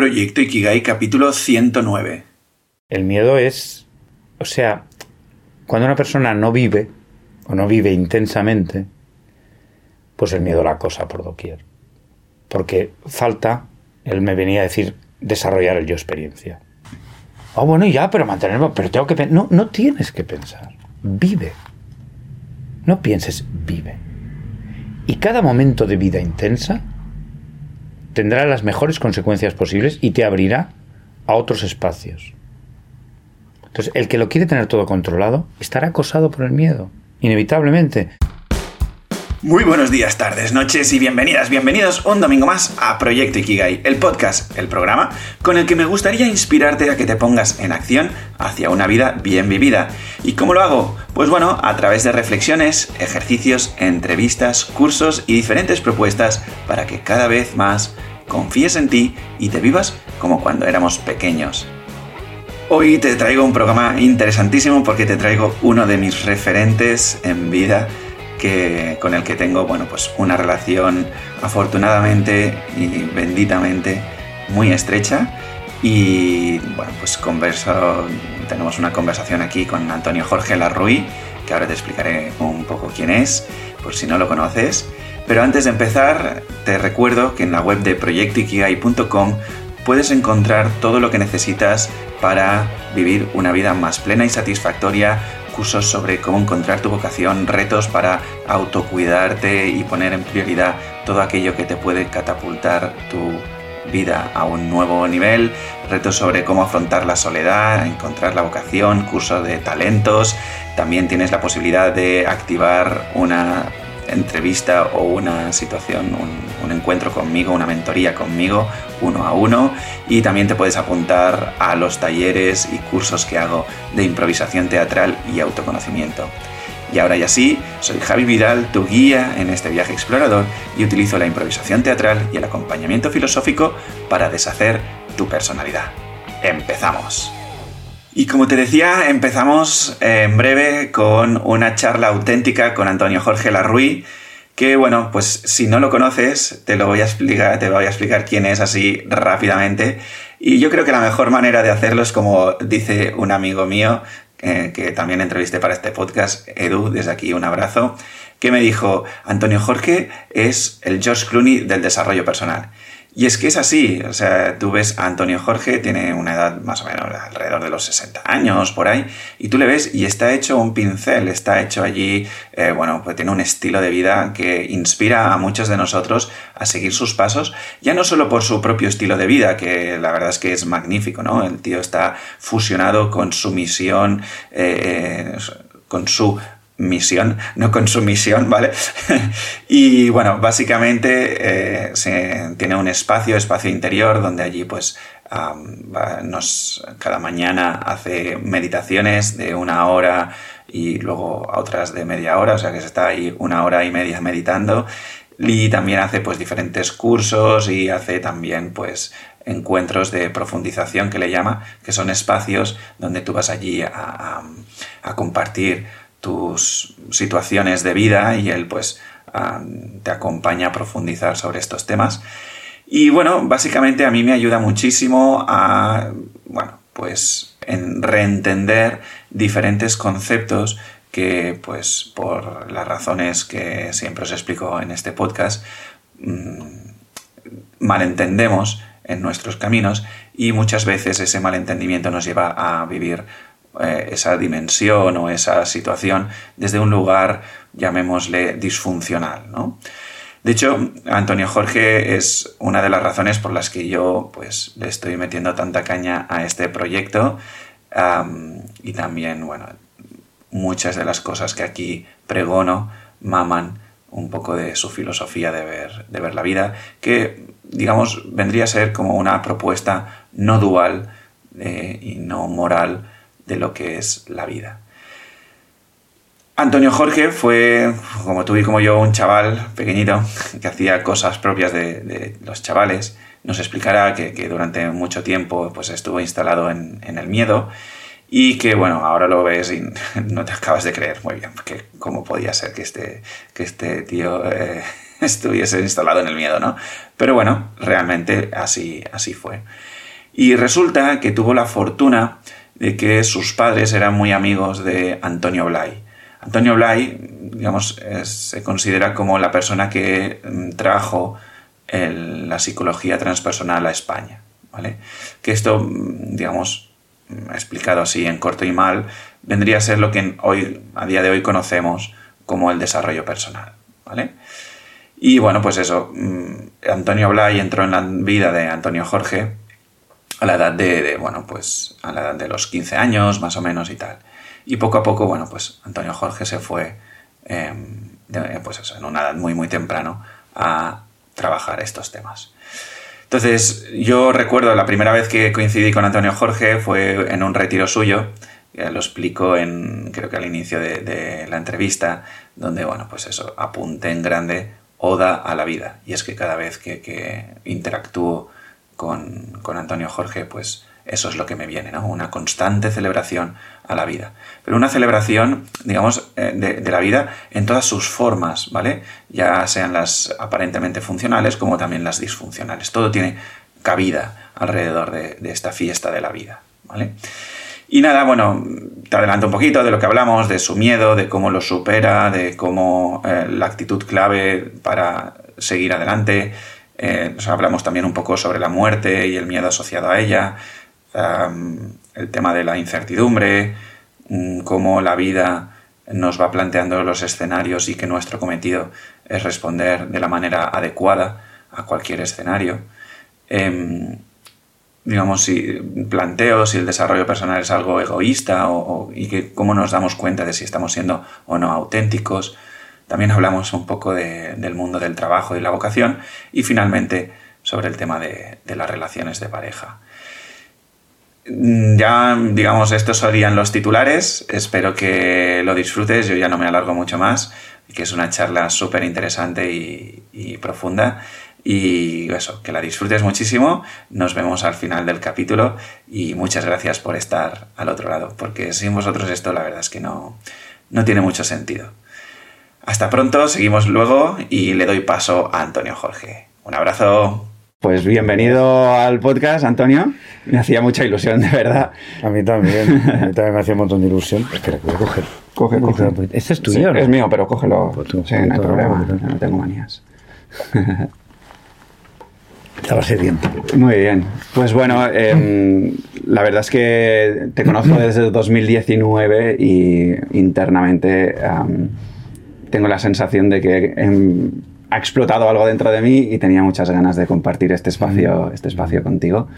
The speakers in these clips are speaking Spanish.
Proyecto Ikigai capítulo 109. El miedo es, o sea, cuando una persona no vive o no vive intensamente, pues el miedo la cosa por doquier. Porque falta, él me venía a decir, desarrollar el yo experiencia. Oh, bueno, ya, pero mantenerlo, pero tengo que No, no tienes que pensar. Vive. No pienses, vive. Y cada momento de vida intensa tendrá las mejores consecuencias posibles y te abrirá a otros espacios. Entonces, el que lo quiere tener todo controlado estará acosado por el miedo, inevitablemente. Muy buenos días, tardes, noches y bienvenidas, bienvenidos un domingo más a Proyecto Ikigai, el podcast, el programa con el que me gustaría inspirarte a que te pongas en acción hacia una vida bien vivida. ¿Y cómo lo hago? Pues bueno, a través de reflexiones, ejercicios, entrevistas, cursos y diferentes propuestas para que cada vez más confíes en ti y te vivas como cuando éramos pequeños. Hoy te traigo un programa interesantísimo porque te traigo uno de mis referentes en vida con el que tengo bueno, pues una relación afortunadamente y benditamente muy estrecha. Y bueno, pues converso, tenemos una conversación aquí con Antonio Jorge Larruy, que ahora te explicaré un poco quién es, por si no lo conoces. Pero antes de empezar, te recuerdo que en la web de proyectoikigai.com puedes encontrar todo lo que necesitas para vivir una vida más plena y satisfactoria cursos sobre cómo encontrar tu vocación, retos para autocuidarte y poner en prioridad todo aquello que te puede catapultar tu vida a un nuevo nivel, retos sobre cómo afrontar la soledad, encontrar la vocación, cursos de talentos, también tienes la posibilidad de activar una entrevista o una situación, un, encuentro conmigo, una mentoría conmigo, uno a uno. Y también te puedes apuntar a los talleres y cursos que hago de improvisación teatral y autoconocimiento. Y ahora ya sí, soy Javi Vidal, tu guía en este viaje explorador y utilizo la improvisación teatral y el acompañamiento filosófico para deshacer tu personalidad. ¡Empezamos! Y como te decía, empezamos eh, en breve con una charla auténtica con Antonio Jorge Larruy, que bueno, pues si no lo conoces, te lo voy a explicar, te voy a explicar quién es así rápidamente. Y yo creo que la mejor manera de hacerlo es como dice un amigo mío, eh, que también entrevisté para este podcast, Edu, desde aquí un abrazo, que me dijo, Antonio Jorge es el George Clooney del desarrollo personal. Y es que es así, o sea, tú ves a Antonio Jorge, tiene una edad más o menos alrededor de los 60 años, por ahí, y tú le ves y está hecho un pincel, está hecho allí, eh, bueno, pues tiene un estilo de vida que inspira a muchos de nosotros a seguir sus pasos, ya no solo por su propio estilo de vida, que la verdad es que es magnífico, ¿no? El tío está fusionado con su misión, eh, con su misión, no con su misión, ¿vale? y bueno, básicamente eh, tiene un espacio, espacio interior, donde allí pues nos, cada mañana hace meditaciones de una hora y luego otras de media hora, o sea que se está ahí una hora y media meditando. Y también hace pues diferentes cursos y hace también pues encuentros de profundización que le llama, que son espacios donde tú vas allí a compartir tus situaciones de vida y él pues ah, te acompaña a profundizar sobre estos temas. Y bueno, básicamente a mí me ayuda muchísimo a, bueno, pues en reentender diferentes conceptos que pues por las razones que siempre os explico en este podcast mm, malentendemos en nuestros caminos y muchas veces ese malentendimiento nos lleva a vivir eh, esa dimensión o esa situación desde un lugar, llamémosle, disfuncional. ¿no? De hecho, Antonio Jorge es una de las razones por las que yo pues, le estoy metiendo tanta caña a este proyecto y también, bueno, muchas de las cosas que aquí pregono maman un poco de su filosofía de ver, de ver la vida, que digamos vendría a ser como una propuesta no dual eh, y no moral de lo que es la vida. Antonio Jorge fue, como tú y como yo, un chaval pequeñito que hacía cosas propias de, los chavales. Nos explicará que, durante mucho tiempo pues, estuvo instalado en, el miedo y que, bueno, ahora lo ves y no te acabas de creer muy bien que cómo podía ser que este, que este tío eh, estuviese instalado en el miedo, ¿no? Pero bueno, realmente así, así fue. Y resulta que tuvo la fortuna de que sus padres eran muy amigos de Antonio Blay. Antonio Blay, digamos, se considera como la persona que mm, trajo la psicología transpersonal a España. ¿vale? Que esto, mm, digamos, mm, explicado así en corto y mal, vendría a ser lo que hoy, a día de hoy conocemos como el desarrollo personal. ¿vale? Y bueno, pues eso, Antonio Blay entró en la vida de Antonio Jorge a la edad de, bueno, pues a la edad de los 15 años, más o menos y tal. Y poco a poco, bueno, pues Antonio Jorge se fue, em, pues en una edad muy, muy temprano a trabajar estos temas. Entonces, yo recuerdo la primera vez que coincidí con Antonio Jorge fue en un retiro suyo, lo explico en, creo que al inicio de, la entrevista, donde, bueno, pues eso, apunté en grande Oda a la vida. Y es que cada vez que, que interactúo con, Antonio Jorge, pues eso es lo que me viene, ¿no? Una constante celebración a la vida. Pero una celebración, digamos, eh, de, la vida en todas sus formas, ¿vale? Ya sean las aparentemente funcionales como también las disfuncionales. Todo tiene cabida alrededor de, esta fiesta de la vida, ¿vale? Y nada, bueno, te adelanto un poquito de lo que hablamos, de su miedo, de cómo lo supera, de cómo eh, la actitud clave para seguir adelante, eh, hablamos también un poco sobre la muerte y el miedo asociado a ella, el tema de la incertidumbre, mm, cómo la vida nos va planteando los escenarios y que nuestro cometido es responder de la manera adecuada a cualquier escenario. Em, digamos, si planteo si el desarrollo personal es algo egoísta y que cómo nos damos cuenta de si estamos siendo o no auténticos. También hablamos un poco del mundo del trabajo y la vocación y finalmente sobre el tema de, las relaciones de pareja. Mm, ya, digamos, estos serían los titulares. Espero que lo disfrutes. Yo ya no me alargo mucho más, que es una charla súper interesante y, y, profunda. Y eso, que la disfrutes muchísimo. Nos vemos al final del capítulo y muchas gracias por estar al otro lado, porque sin vosotros esto la verdad es que no, no tiene mucho sentido. Hasta pronto, seguimos luego y le doy paso a Antonio Jorge. Un abrazo. Pues bienvenido al podcast, Antonio. Me hacía mucha ilusión, de verdad. A mí también. A mí también me hacía un montón de ilusión. Espera, voy a coger. Coge, coge. ¿Este es tuyo? Es mío, pero cógelo. Pues sí, no hay problema. No tengo manías. Estaba sediento. Muy bien. Pues bueno, em, la verdad es que te conozco desde 2019 y internamente tengo la sensación de que em, ha explotado algo dentro de mí y tenía muchas ganas de compartir este espacio, este espacio contigo,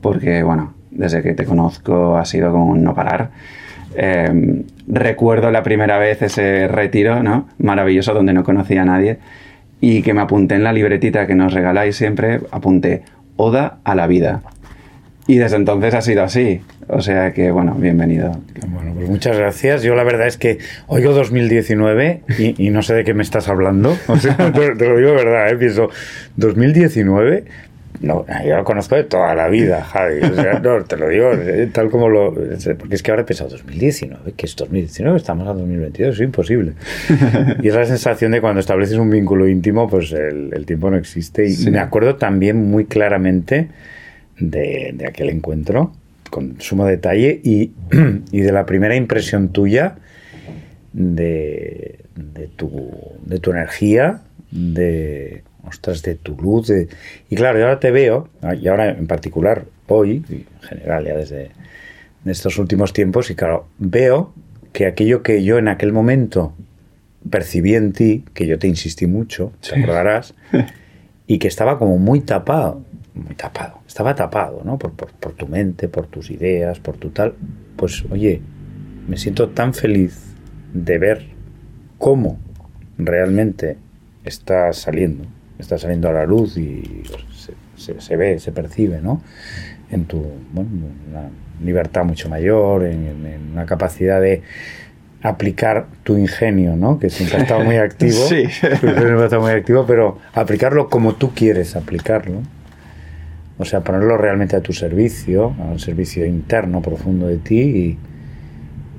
porque bueno, desde que te conozco ha sido como un no parar. Em, recuerdo la primera vez ese retiro, ¿no? Maravilloso, donde no conocía a nadie y que me apunté en la libretita que nos regaláis siempre, apunté Oda a la vida. Y desde entonces ha sido así. O sea que, bueno, bienvenido. Bueno, pues muchas gracias. Yo la verdad es que oigo 2019 y, no sé de qué me estás hablando. O sea, te, lo digo de verdad, ¿eh? pienso, 2019, no, yo lo conozco de toda la vida, Javi. O sea, no, te lo digo eh, tal como lo... Porque es que ahora he pensado 2019, que es 2019, estamos a 2022, es imposible. Y es la sensación de cuando estableces un vínculo íntimo, pues el, tiempo no existe. Y me acuerdo también muy claramente de, aquel encuentro, con sumo detalle, y, de la primera impresión tuya de, tu, de tu energía, de, ostras, de tu luz. Y claro, yo ahora te veo, y ahora en particular hoy, y en general ya desde estos últimos tiempos, y claro, veo que aquello que yo en aquel momento percibí en ti, que yo te insistí mucho, te acordarás, y que estaba como muy tapado, muy tapado, estaba tapado, ¿no? Por, tu mente, por tus ideas, por tu tal. Pues oye, me siento tan feliz de ver cómo realmente está saliendo, está saliendo a la luz y se, ve, se percibe, ¿no? En tu, bueno, una libertad mucho mayor, en, una capacidad de aplicar tu ingenio, ¿no? Que siempre ha estado muy activo. sí. ha estado muy activo, pero aplicarlo como tú quieres aplicarlo o sea, ponerlo realmente a tu servicio, al servicio interno, profundo de ti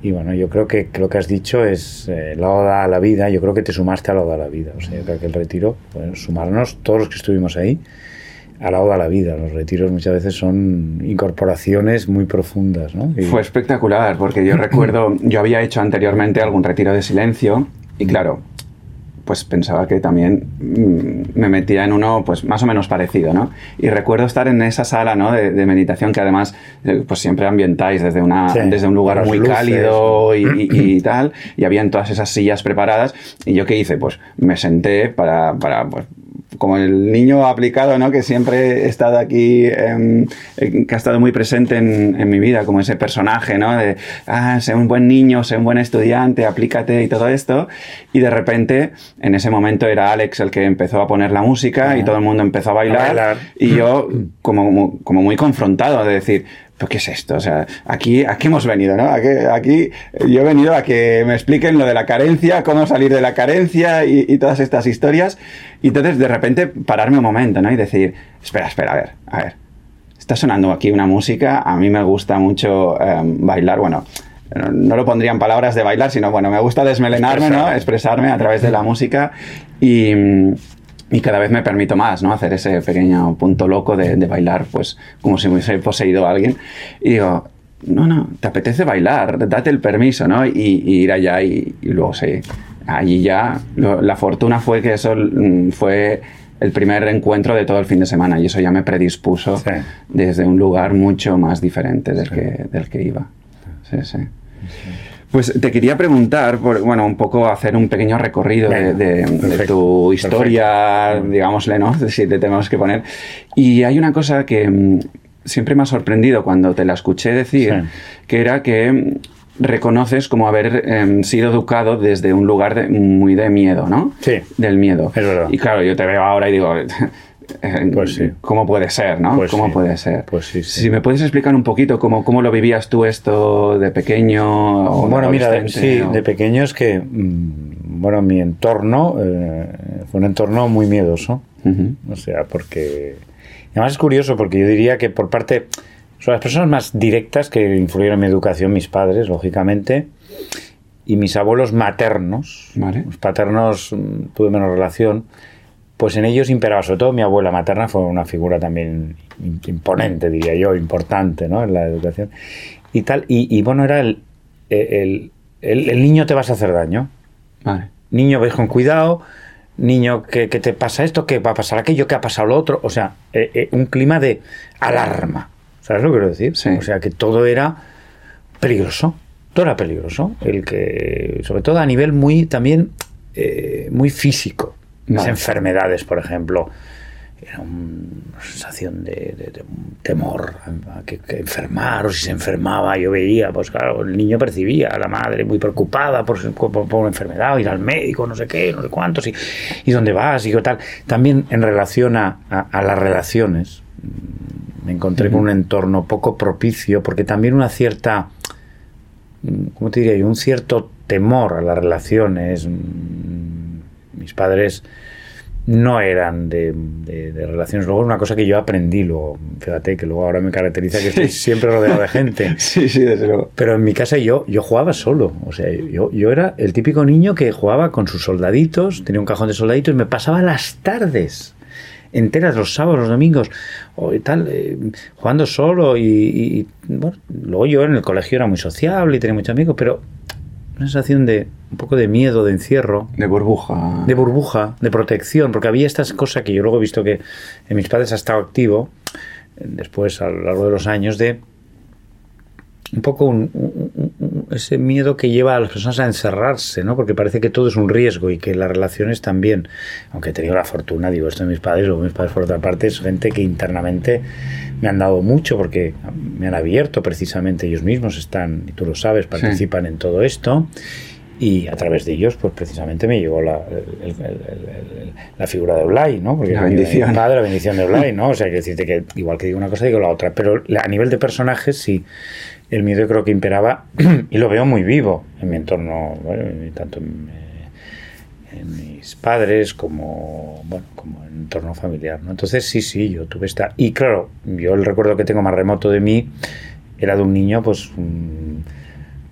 y bueno, yo creo que lo que has dicho es eh, la oda a la vida. Yo creo que te sumaste a la oda a la vida. O sea, yo creo que el retiro, pues, sumarnos, todos los que estuvimos ahí, a la oda a la vida. Los retiros muchas veces son incorporaciones muy profundas. ¿no? Fue espectacular, porque yo recuerdo, yo había hecho anteriormente algún retiro de silencio y claro, pues pensaba que también mm, me metía en uno pues más o menos parecido, ¿no? Y recuerdo estar en esa sala, ¿no? De, meditación que además eh, pues siempre ambientáis desde, una, desde un lugar muy cálido y, tal, y habían todas esas sillas preparadas y yo qué hice, pues me senté para, para pues, como el niño aplicado, ¿no? Que siempre he estado aquí, em, eh, que ha estado muy presente en, mi vida, como ese personaje, ¿no? De, ah, sé un buen niño, sé un buen estudiante, aplícate y todo esto. Y de repente, en ese momento era Alex el que empezó a poner la música y todo el mundo empezó a bailar. Y yo, como, como muy confrontado, de decir, ¿qué es esto? O sea, aquí, aquí hemos venido, ¿no? Aquí, yo he venido a que me expliquen lo de la carencia, cómo salir de la carencia y, todas estas historias. Y entonces, de repente, pararme un momento, ¿no? Y decir, espera, espera, a ver, a ver. Está sonando aquí una música, a mí me gusta mucho em, bailar, bueno, no, lo pondría en palabras de bailar, sino, bueno, me gusta desmelenarme, ¿no? Expresarme a través de la música y y cada vez me permito más, ¿no? Hacer ese pequeño punto loco de, bailar, pues como si me hubiese poseído a alguien. Y digo, no, no, te apetece bailar, date el permiso, ¿no? Y, ir allá y, luego sí. Allí ya, la fortuna fue que eso mm, fue el primer encuentro de todo el fin de semana y eso ya me predispuso desde un lugar mucho más diferente del, que, del que iba. sí. sí. Pues te quería preguntar, por, bueno, un poco hacer un pequeño recorrido de, tu historia, digámosle, ¿no? Si te tenemos que poner. Y hay una cosa que mm, siempre me ha sorprendido cuando te la escuché decir, que era que mm, reconoces como haber em, sido educado desde un lugar muy de miedo, ¿no? Sí. Del miedo. Es verdad. Y claro, yo te veo ahora y digo, pues sí. ¿Cómo puede ser, no? Pues ¿Cómo puede ser? Pues sí, Si me puedes explicar un poquito cómo, cómo lo vivías tú esto de pequeño. O bueno, mira, sí, de pequeño es que, mm, bueno, mi entorno eh, fue un entorno muy miedoso. O sea, porque... además es curioso porque yo diría que por parte... Son las personas más directas que influyeron en mi educación, mis padres, lógicamente, y mis abuelos maternos. Vale. Los paternos mm, tuve menos relación pues en ellos imperaba, sobre todo mi abuela materna fue una figura también imponente, diría yo, importante ¿no? en la educación. Y tal, y, bueno, era el, el, el, niño te vas a hacer daño. Vale. Niño, ves con cuidado, niño, que, te pasa esto, que va a pasar aquello, que ha pasado lo otro. O sea, eh, eh, un clima de alarma. ¿Sabes lo que quiero decir? O sea, que todo era peligroso. Todo era peligroso. El que, sobre todo a nivel muy, también, eh, muy físico. Las enfermedades, por ejemplo, era una sensación de, temor a que, enfermar o si se enfermaba yo veía pues claro el niño percibía a la madre muy preocupada por, por, una enfermedad ir al médico no sé qué no sé cuántos y, y dónde vas y qué tal. También en relación a, las relaciones mm, me encontré con un entorno poco propicio porque también una cierta mm, ¿cómo te diría yo? un cierto temor a las relaciones mm, mis padres no eran de, relaciones. Luego, una cosa que yo aprendí, luego, fíjate que luego ahora me caracteriza que estoy siempre rodeado de gente. sí, sí, desde luego. Pero en mi casa yo, yo jugaba solo. O sea, yo, yo era el típico niño que jugaba con sus soldaditos, tenía un cajón de soldaditos y me pasaba las tardes enteras, los sábados, los domingos, o tal, eh, jugando solo y, y, bueno, luego yo en el colegio era muy sociable y tenía muchos amigos, pero una sensación de un poco de miedo, de encierro. De burbuja. De burbuja, de protección, porque había estas cosas que yo luego he visto que en mis padres ha estado activo, después a lo largo de los años, de un poco ese miedo que lleva a las personas a encerrarse, ¿no? Porque parece que todo es un riesgo y que las relaciones también, aunque he tenido la fortuna, digo, esto de mis padres, o mis padres por otra parte, es gente que internamente me han dado mucho porque me han abierto precisamente ellos mismos, están, y tú lo sabes, participan en todo esto y a través de ellos, pues precisamente me llegó la, la figura de Blay, ¿no? Porque la bendición. Padre, la bendición de Blay, ¿no? O sea, que decirte que igual que digo una cosa, digo la otra. Pero a nivel de personajes, sí, el miedo creo que imperaba y lo veo muy vivo en mi entorno, tanto en, mis padres como, bueno, como en entorno familiar. Entonces, sí, sí, yo tuve esta... Y claro, yo el recuerdo que tengo más remoto de mí era de un niño, pues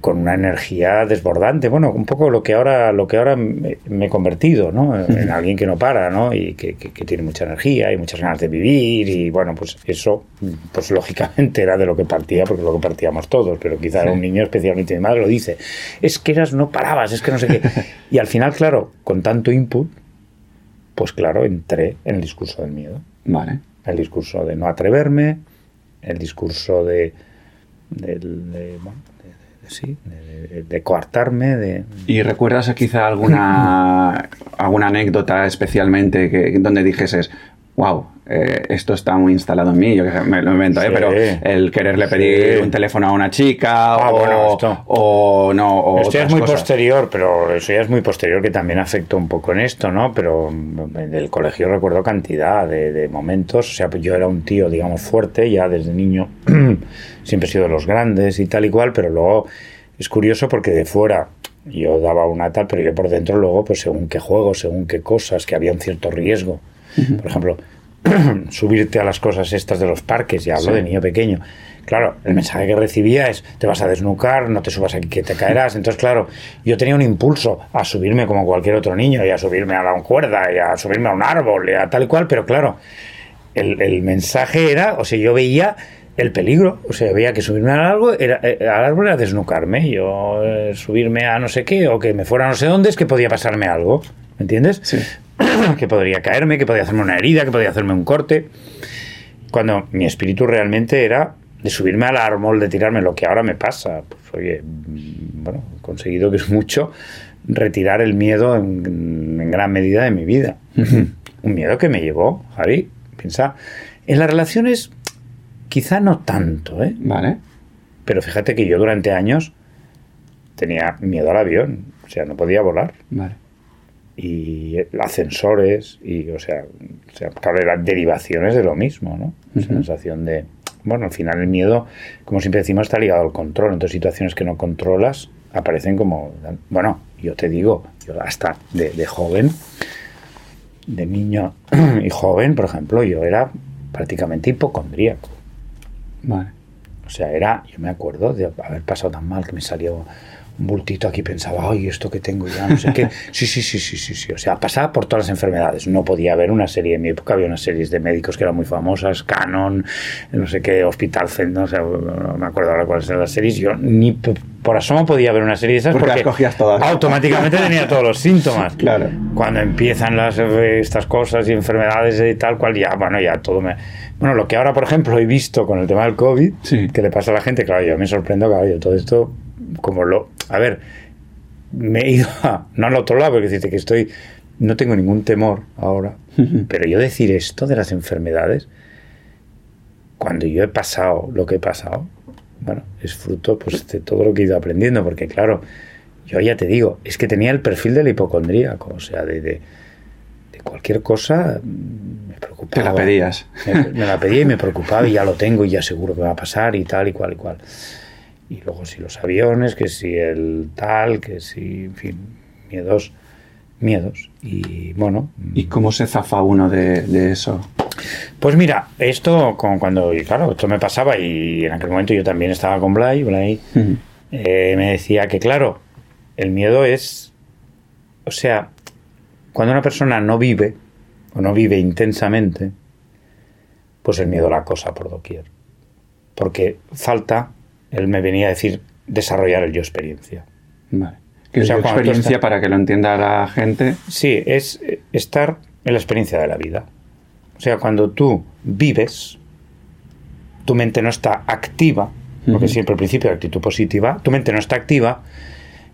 con una energía desbordante. Bueno, un poco lo que ahora, lo que ahora me, he convertido, ¿no? En alguien que no para, ¿no? Y que, tiene mucha energía y muchas ganas de vivir. Y bueno, pues eso, pues lógicamente era de lo que partía, porque lo que partíamos todos, pero quizá un niño especialmente mi madre lo dice. Es que eras, no parabas, es que no sé qué. Y al final, claro, con tanto input, pues claro, entré en el discurso del miedo. Vale. El discurso de no atreverme, el discurso de, de, sí, de, coartarme. De... ¿Y recuerdas quizá alguna, alguna anécdota especialmente que, donde dijeses, wow, eh, esto está muy instalado en mí, yo me lo invento, ¿eh? pero el quererle pedir un teléfono a una chica ah, o, o, no. O esto es muy posterior, pero eso ya es muy posterior que también afectó un poco en esto, ¿no? Pero del colegio recuerdo cantidad de, de momentos, o sea, pues yo era un tío, digamos, fuerte, ya desde niño siempre he sido de los grandes y tal y cual, pero luego es curioso porque de fuera yo daba una tal, pero yo por dentro luego, pues según qué juegos, según qué cosas, que había un cierto riesgo. Por ejemplo, subirte a las cosas estas de los parques, ya hablo de niño pequeño. Claro, el mensaje que recibía es, te vas a desnucar, no te subas aquí que te caerás. Entonces, claro, yo tenía un impulso a subirme como cualquier otro niño y a subirme a la cuerda y a subirme a un árbol y a tal y cual, pero claro, el, el mensaje era, o sea, yo veía el peligro. O sea, veía que subirme al árbol era, eh, al árbol era desnucarme. Yo eh, subirme a no sé qué o que me fuera no sé dónde es que podía pasarme algo. ¿Me entiendes? Sí. que podría caerme, que podía hacerme una herida, que podía hacerme un corte. Cuando mi espíritu realmente era de subirme al árbol, de tirarme lo que ahora me pasa. Pues oye, mm, bueno, he conseguido que es mucho retirar el miedo en, en gran medida de mi vida. Un miedo que me llevó, Javi, piensa, en las relaciones Quizá no tanto, ¿eh? Vale. Pero fíjate que yo durante años tenía miedo al avión, o sea, no podía volar. Vale. Y ascensores, y, o sea, o sea claro, eran derivaciones de lo mismo, ¿no? Sensación de. Bueno, al final el miedo, como siempre decimos, está ligado al control. Entonces, situaciones que no controlas aparecen como. Bueno, yo te digo, yo hasta de, de joven, de niño y joven, por ejemplo, yo era prácticamente hipocondríaco. Vale. O sea, era, yo me acuerdo de haber pasado tan mal que me salió bultito aquí, pensaba, ay, esto que tengo ya, no sé qué. Sí, sí, sí, sí, sí, sí. O sea, pasaba por todas las enfermedades. No podía haber una serie, en mi época había unas series de médicos que eran muy famosas, Canon, no sé qué, Hospital Center, no, sé, no me acuerdo ahora cuáles eran las series. Yo ni por asomo podía ver una serie de esas porque, todas. automáticamente tenía todos los síntomas. Claro. Cuando empiezan las, estas cosas y enfermedades y tal cual, ya, bueno, ya todo me bueno, lo que ahora, por ejemplo, he visto con el tema del COVID, que le pasa a la gente, claro, yo me sorprendo, claro, yo todo esto, como lo... A ver, me he ido a, no al otro lado, porque decirte que estoy... No tengo ningún temor ahora, pero yo decir esto de las enfermedades, cuando yo he pasado lo que he pasado, bueno, es fruto pues, de todo lo que he ido aprendiendo, porque claro, yo ya te digo, es que tenía el perfil del hipocondríaco, o sea, de, de cualquier cosa te la pedías. Me, la pedía y me preocupaba y ya lo tengo y ya seguro que va a pasar y tal y cual y cual. Y luego si los aviones, que si el tal, que si, en fin, miedos, miedos. Y bueno. ¿Y cómo se zafa uno de, eso? Pues mira, esto con cuando, y claro, esto me pasaba y en aquel momento yo también estaba con Blay, Blay eh, me decía que claro, el miedo es, o sea, cuando una persona no vive, o no vive intensamente, pues el miedo la cosa por doquier. Porque falta, él me venía a decir, desarrollar el yo experiencia. Vale. ¿Qué es yo experiencia para que lo entienda la gente? Sí, es estar en la experiencia de la vida. O sea, cuando tú vives, tu mente no está activa, porque siempre al principio de actitud positiva, tu mente no está activa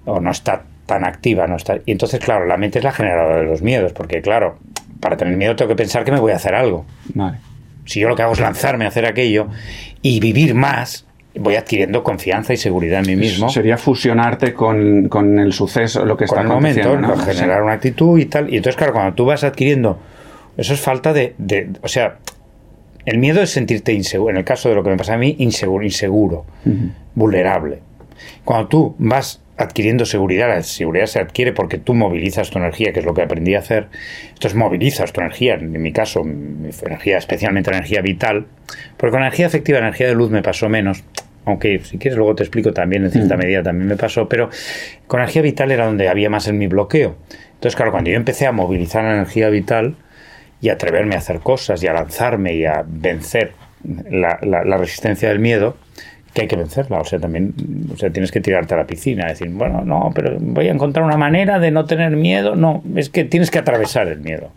o no está tan activa, no está. Y entonces, claro, la mente es la generadora de los miedos, porque claro, para tener miedo tengo que pensar que me voy a hacer algo. Si yo lo que hago es lanzarme a hacer aquello y vivir más, voy adquiriendo confianza y seguridad en mí mismo. Sería fusionarte con, el suceso, lo que está con el momento, generar una actitud y tal. Y entonces, claro, cuando tú vas adquiriendo, eso es falta de, o sea, el miedo es sentirte inseguro. En el caso de lo que me pasa a mí, inseguro, inseguro, vulnerable. Cuando tú vas adquiriendo seguridad. La seguridad se adquiere porque tú movilizas tu energía, que es lo que aprendí a hacer. Entonces movilizas tu energía, en mi caso, mi energía, especialmente la energía vital, porque con energía afectiva, energía de luz me pasó menos. Aunque si quieres luego te explico también, en cierta medida también me pasó, pero con energía vital era donde había más en mi bloqueo. Entonces, claro, cuando yo empecé a movilizar la energía vital y a atreverme a hacer cosas y a lanzarme y a vencer la, la resistencia del miedo, que hay que vencerla. O sea, también o sea, tienes que tirarte a la piscina, decir, bueno, no, pero voy a encontrar una manera de no tener miedo. No, es que tienes que atravesar el miedo.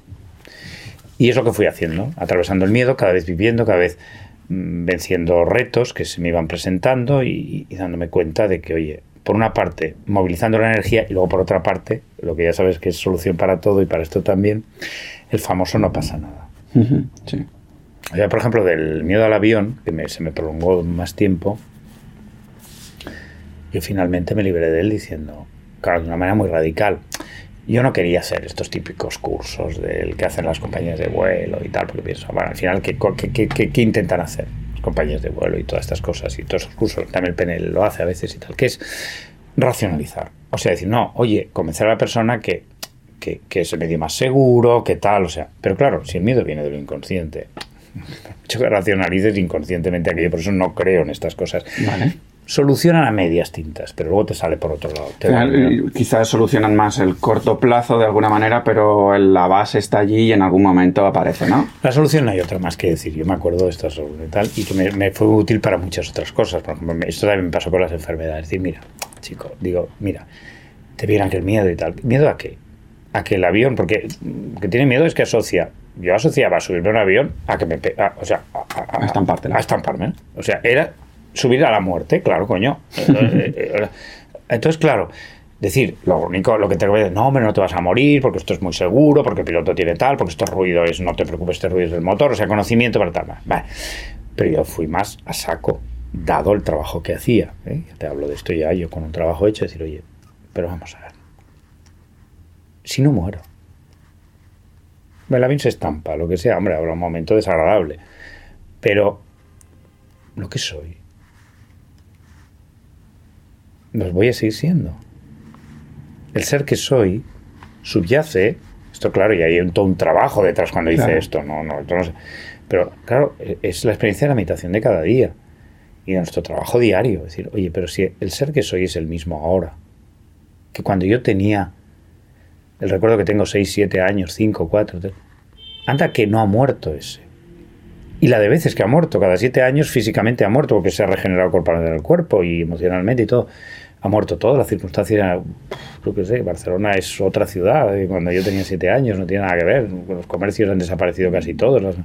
Y es lo que fui haciendo, atravesando el miedo, cada vez viviendo, cada vez mm, venciendo retos que se me iban presentando y, y, dándome cuenta de que, oye, por una parte, movilizando la energía y luego por otra parte, lo que ya sabes que es solución para todo y para esto también, el famoso no pasa nada. Sí. O sea, por ejemplo, del miedo al avión, que me, se me prolongó más tiempo, yo finalmente me libré de él diciendo, claro, de una manera muy radical. Yo no quería hacer estos típicos cursos del que hacen las compañías de vuelo y tal, porque pienso, bueno, al final, ¿qué, qué, qué, qué intentan hacer las compañías de vuelo y todas estas cosas? Y todos esos cursos, también el PNL lo hace a veces y tal, que es racionalizar. O sea, decir, no, oye, convencer a la persona que, que, que es el medio más seguro, que tal, o sea, pero claro, si el miedo viene de lo inconsciente, mucho que racionalices inconscientemente aquello, por eso no creo en estas cosas. Vale. Solucionan a medias tintas, pero luego te sale por otro lado. Quizás solucionan más el corto plazo de alguna manera, pero la base está allí y en algún momento aparece, ¿no? La solución no hay otra más que decir. Yo me acuerdo de esta solución y tal, y que me, me fue útil para muchas otras cosas. Por ejemplo, esto también me pasó con las enfermedades. decir, mira, chico, digo, mira, te viene el miedo y tal. ¿Miedo a qué? A que el avión, porque lo que tiene miedo es que asocia. Yo asociaba a subirme a un avión a que me. a- o sea, a, a-. A estamparme. O sea, era subir a la muerte, claro, coño. Entonces, claro. Decir, lo único, lo que te voy a decir, no, hombre, no te vas a morir, porque esto es muy seguro, porque el piloto tiene tal, porque esto ruido es, no te preocupes, este ruido es del motor, o sea, conocimiento para tal. Vale. Pero yo fui más a saco, dado el trabajo que hacía. ¿eh? Ya te hablo de esto ya, yo con un trabajo hecho, decir, oye, pero vamos a ver. Si no muero. El avión se estampa, lo que sea, hombre, habrá un momento desagradable. Pero lo que soy, los voy a seguir siendo. El ser que soy subyace, esto claro, y hay un, todo un trabajo detrás cuando Claro. esto, no, no, esto no sé. Pero claro, es la experiencia de la meditación de cada día y de nuestro trabajo diario. Es decir, oye, pero si el ser que soy es el mismo ahora, que cuando yo tenía, el recuerdo que tengo 6, 7 años, 5, 4, anda que no ha muerto ese. Y la de veces que ha muerto, cada 7 años físicamente ha muerto porque se ha regenerado corporalmente el cuerpo y emocionalmente y todo. Ha muerto todo, la circunstancia, yo qué sé, Barcelona es otra ciudad. y Cuando yo tenía 7 años no tiene nada que ver, los comercios han desaparecido casi todos.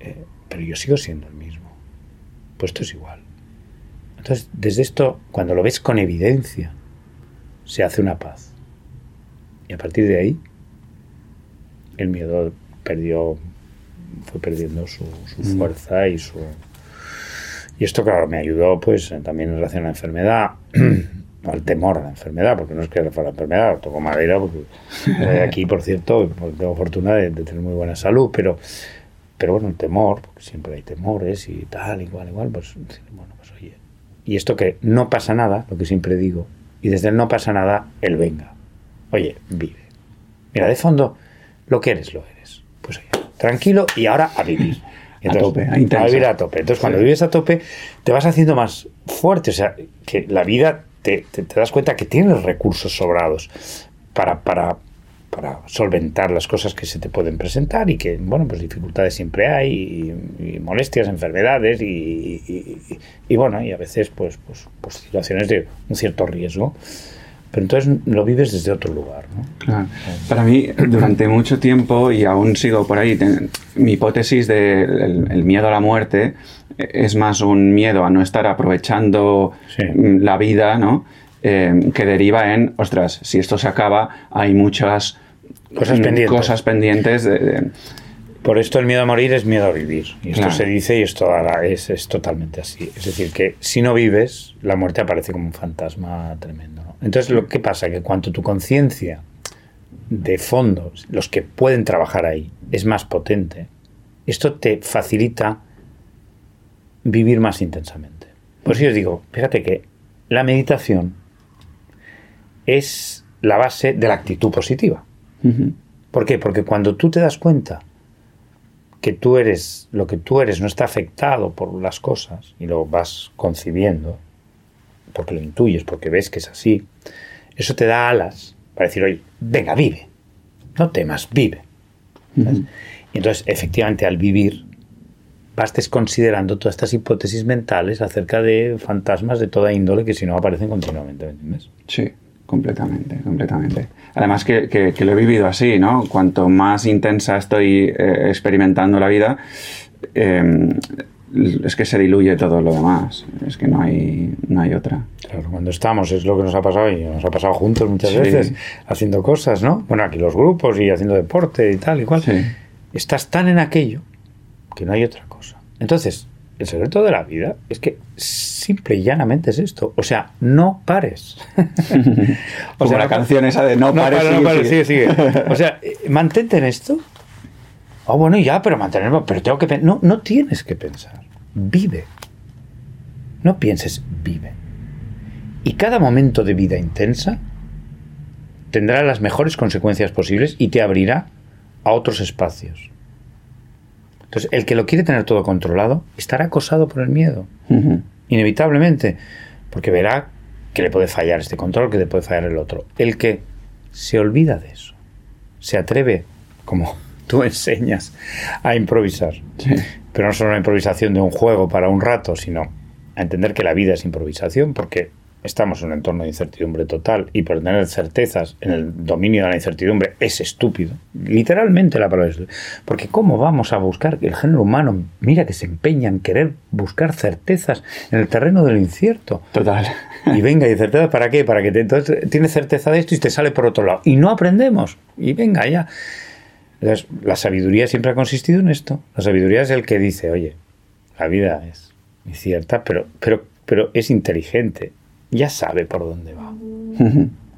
Eh, pero yo sigo siendo el mismo. Pues esto es igual. Entonces, desde esto, cuando lo ves con evidencia, se hace una paz. Y a partir de ahí, el miedo perdió, fue perdiendo su, su Mm. fuerza y su... Y esto, claro, me ayudó pues también en relación a la enfermedad, al temor a la enfermedad, porque no es que fuera la enfermedad, toco madera, porque eh, aquí, por cierto, pues, tengo fortuna de, de tener muy buena salud, pero, pero bueno, el temor, porque siempre hay temores y tal, igual, igual, pues bueno, pues oye. Y esto que no pasa nada, lo que siempre digo, y desde el no pasa nada, el venga. Oye, vive. Mira, de fondo, lo que eres, lo eres. Tranquilo y ahora a vivir. A tope, a vivir a tope. Entonces, cuando Sí. vives a tope, te vas haciendo más fuerte. O sea, que la vida te, te- te das cuenta que tienes recursos sobrados para, para, para solventar las cosas que se te pueden presentar y que, bueno, pues dificultades siempre hay, y, y molestias, enfermedades y, y- y- y, bueno, y a veces pues, pues, pues situaciones de un cierto riesgo. Pero entonces lo vives desde otro lugar, ¿no? Claro. Para mí, durante mucho tiempo, y aún sigo por ahí, ten- mi hipótesis del el miedo a la muerte es más un miedo a no estar aprovechando Sí. la vida, ¿no? Eh, que deriva en, ostras, si esto se acaba, hay muchas Cosas pendientes. cosas pendientes de- de- Por esto el miedo a morir es miedo a vivir. Y esto Claro. se dice y esto es, es totalmente así. Es decir, que si no vives, la muerte aparece como un fantasma tremendo. ¿no? Entonces, lo que pasa que cuanto tu conciencia de fondo, los que pueden trabajar ahí, es más potente, esto te facilita vivir más intensamente. Por eso yo digo, fíjate que la meditación es la base de la actitud positiva. ¿Por qué? Porque cuando tú te das cuenta que tú eres, lo que tú eres no está afectado por las cosas y lo vas concibiendo, porque lo intuyes, porque ves que es así, eso te da alas para decir, oye, venga, vive, no temas, vive. Y entonces, efectivamente, al vivir, vas considerando todas estas hipótesis mentales acerca de fantasmas de toda índole que si no aparecen continuamente, ¿me entiendes? Sí, completamente, completamente. Además que, que, lo he vivido así, ¿no? Cuanto más intensa estoy eh, experimentando la vida, em, es que se diluye todo lo demás. Es que no hay, no hay otra. Claro, cuando estamos, es lo que nos ha pasado y nos ha pasado juntos muchas veces, haciendo cosas, ¿no? Bueno, aquí los grupos y haciendo deporte y tal y cual. Sí. Estás tan en aquello que no hay otra cosa. Entonces, el secreto de la vida es que simple y llanamente es esto. O sea, no pares. o sea, la canción esa de no, pares, no pares, sigue, sigue. O sea, eh, mantente en esto. Oh, bueno, ya, pero mantenerlo. Pero tengo que No, no tienes que pensar. Vive. No pienses, vive. Y cada momento de vida intensa tendrá las mejores consecuencias posibles y te abrirá a otros espacios. Entonces, el que lo quiere tener todo controlado estará acosado por el miedo, inevitablemente, porque verá que le puede fallar este control, que le puede fallar el otro. El que se olvida de eso, se atreve, como tú enseñas, a improvisar. Pero no solo la improvisación de un juego para un rato, sino a entender que la vida es improvisación, porque estamos en un entorno de incertidumbre total y por tener certezas en el dominio de la incertidumbre es estúpido. Literalmente la palabra es Porque ¿cómo vamos a buscar el género humano? Mira que se empeña en querer buscar certezas en el terreno del incierto. Total. Y venga, ¿y certeza para qué? Para que te, entonces tienes certeza de esto y te sale por otro lado. Y no aprendemos. Y venga, ya. la sabiduría siempre ha consistido en esto. La sabiduría es el que dice, oye, la vida es incierta, pero, pero, pero es inteligente ya sabe por dónde va.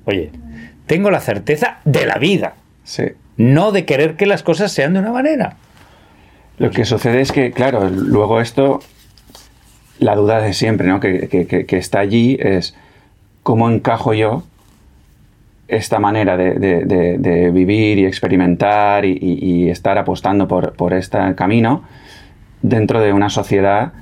Oye, tengo la certeza de la vida. Sí. No de querer que las cosas sean de una manera. Lo que sucede es que, claro, luego esto, la duda de siempre, ¿no? Que, está allí es cómo encajo yo esta manera de, vivir y experimentar y, estar apostando por, por, este camino dentro de una sociedad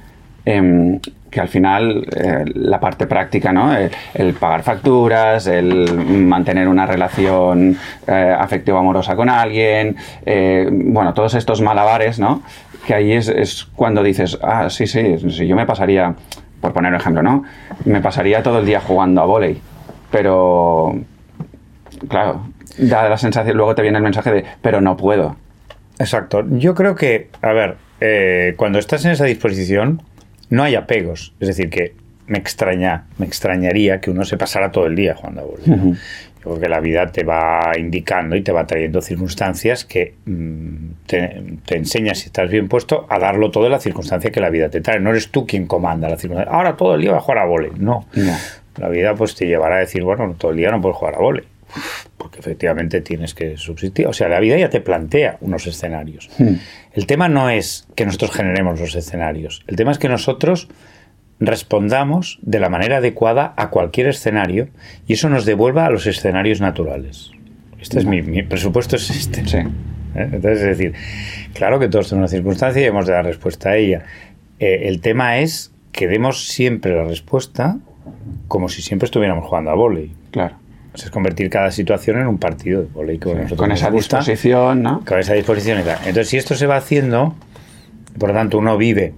em, que al final eh, la parte práctica, ¿no? El, pagar facturas, el mantener una relación eh, afectivo-amorosa con alguien, eh, bueno, todos estos malabares, ¿no? Que ahí es, cuando dices, ah, sí, sí, sí, yo me pasaría, por poner un ejemplo, ¿no? Me pasaría todo el día jugando a volei, pero, claro, da la sensación, luego te viene el mensaje de, pero no puedo. Exacto. Yo creo que, a ver, cuando estás en esa disposición, no hay apegos. Es decir, que me extraña, me extrañaría que uno se pasara todo el día jugando a bowling. Yo creo que la vida te va indicando y te va trayendo circunstancias que mm, te, te enseñas, si estás bien puesto, a darlo todo en la circunstancia que la vida te trae. No eres tú quien comanda la circunstancia. Ahora todo el día voy a jugar a vole. No. La vida pues te llevará a decir, bueno, todo el día no puedes jugar a vole porque efectivamente tienes que subsistir. O sea, la vida ya te plantea unos escenarios. Hmm. El tema no es que nosotros generemos los escenarios, el tema es que nosotros respondamos de la manera adecuada a cualquier escenario y eso nos devuelva a los escenarios naturales. Este es mi, presupuesto es este. Sí. ¿Eh? Entonces, es decir, claro que todos tenemos una circunstancia y hemos de dar respuesta a ella. Eh, el tema es que demos siempre la respuesta como si siempre estuviéramos jugando a volei. Claro es convertir cada situación en un partido de volei con esa disposición, ¿no? Con esa disposición y tal. Entonces, si esto se va haciendo, por lo tanto, uno vive.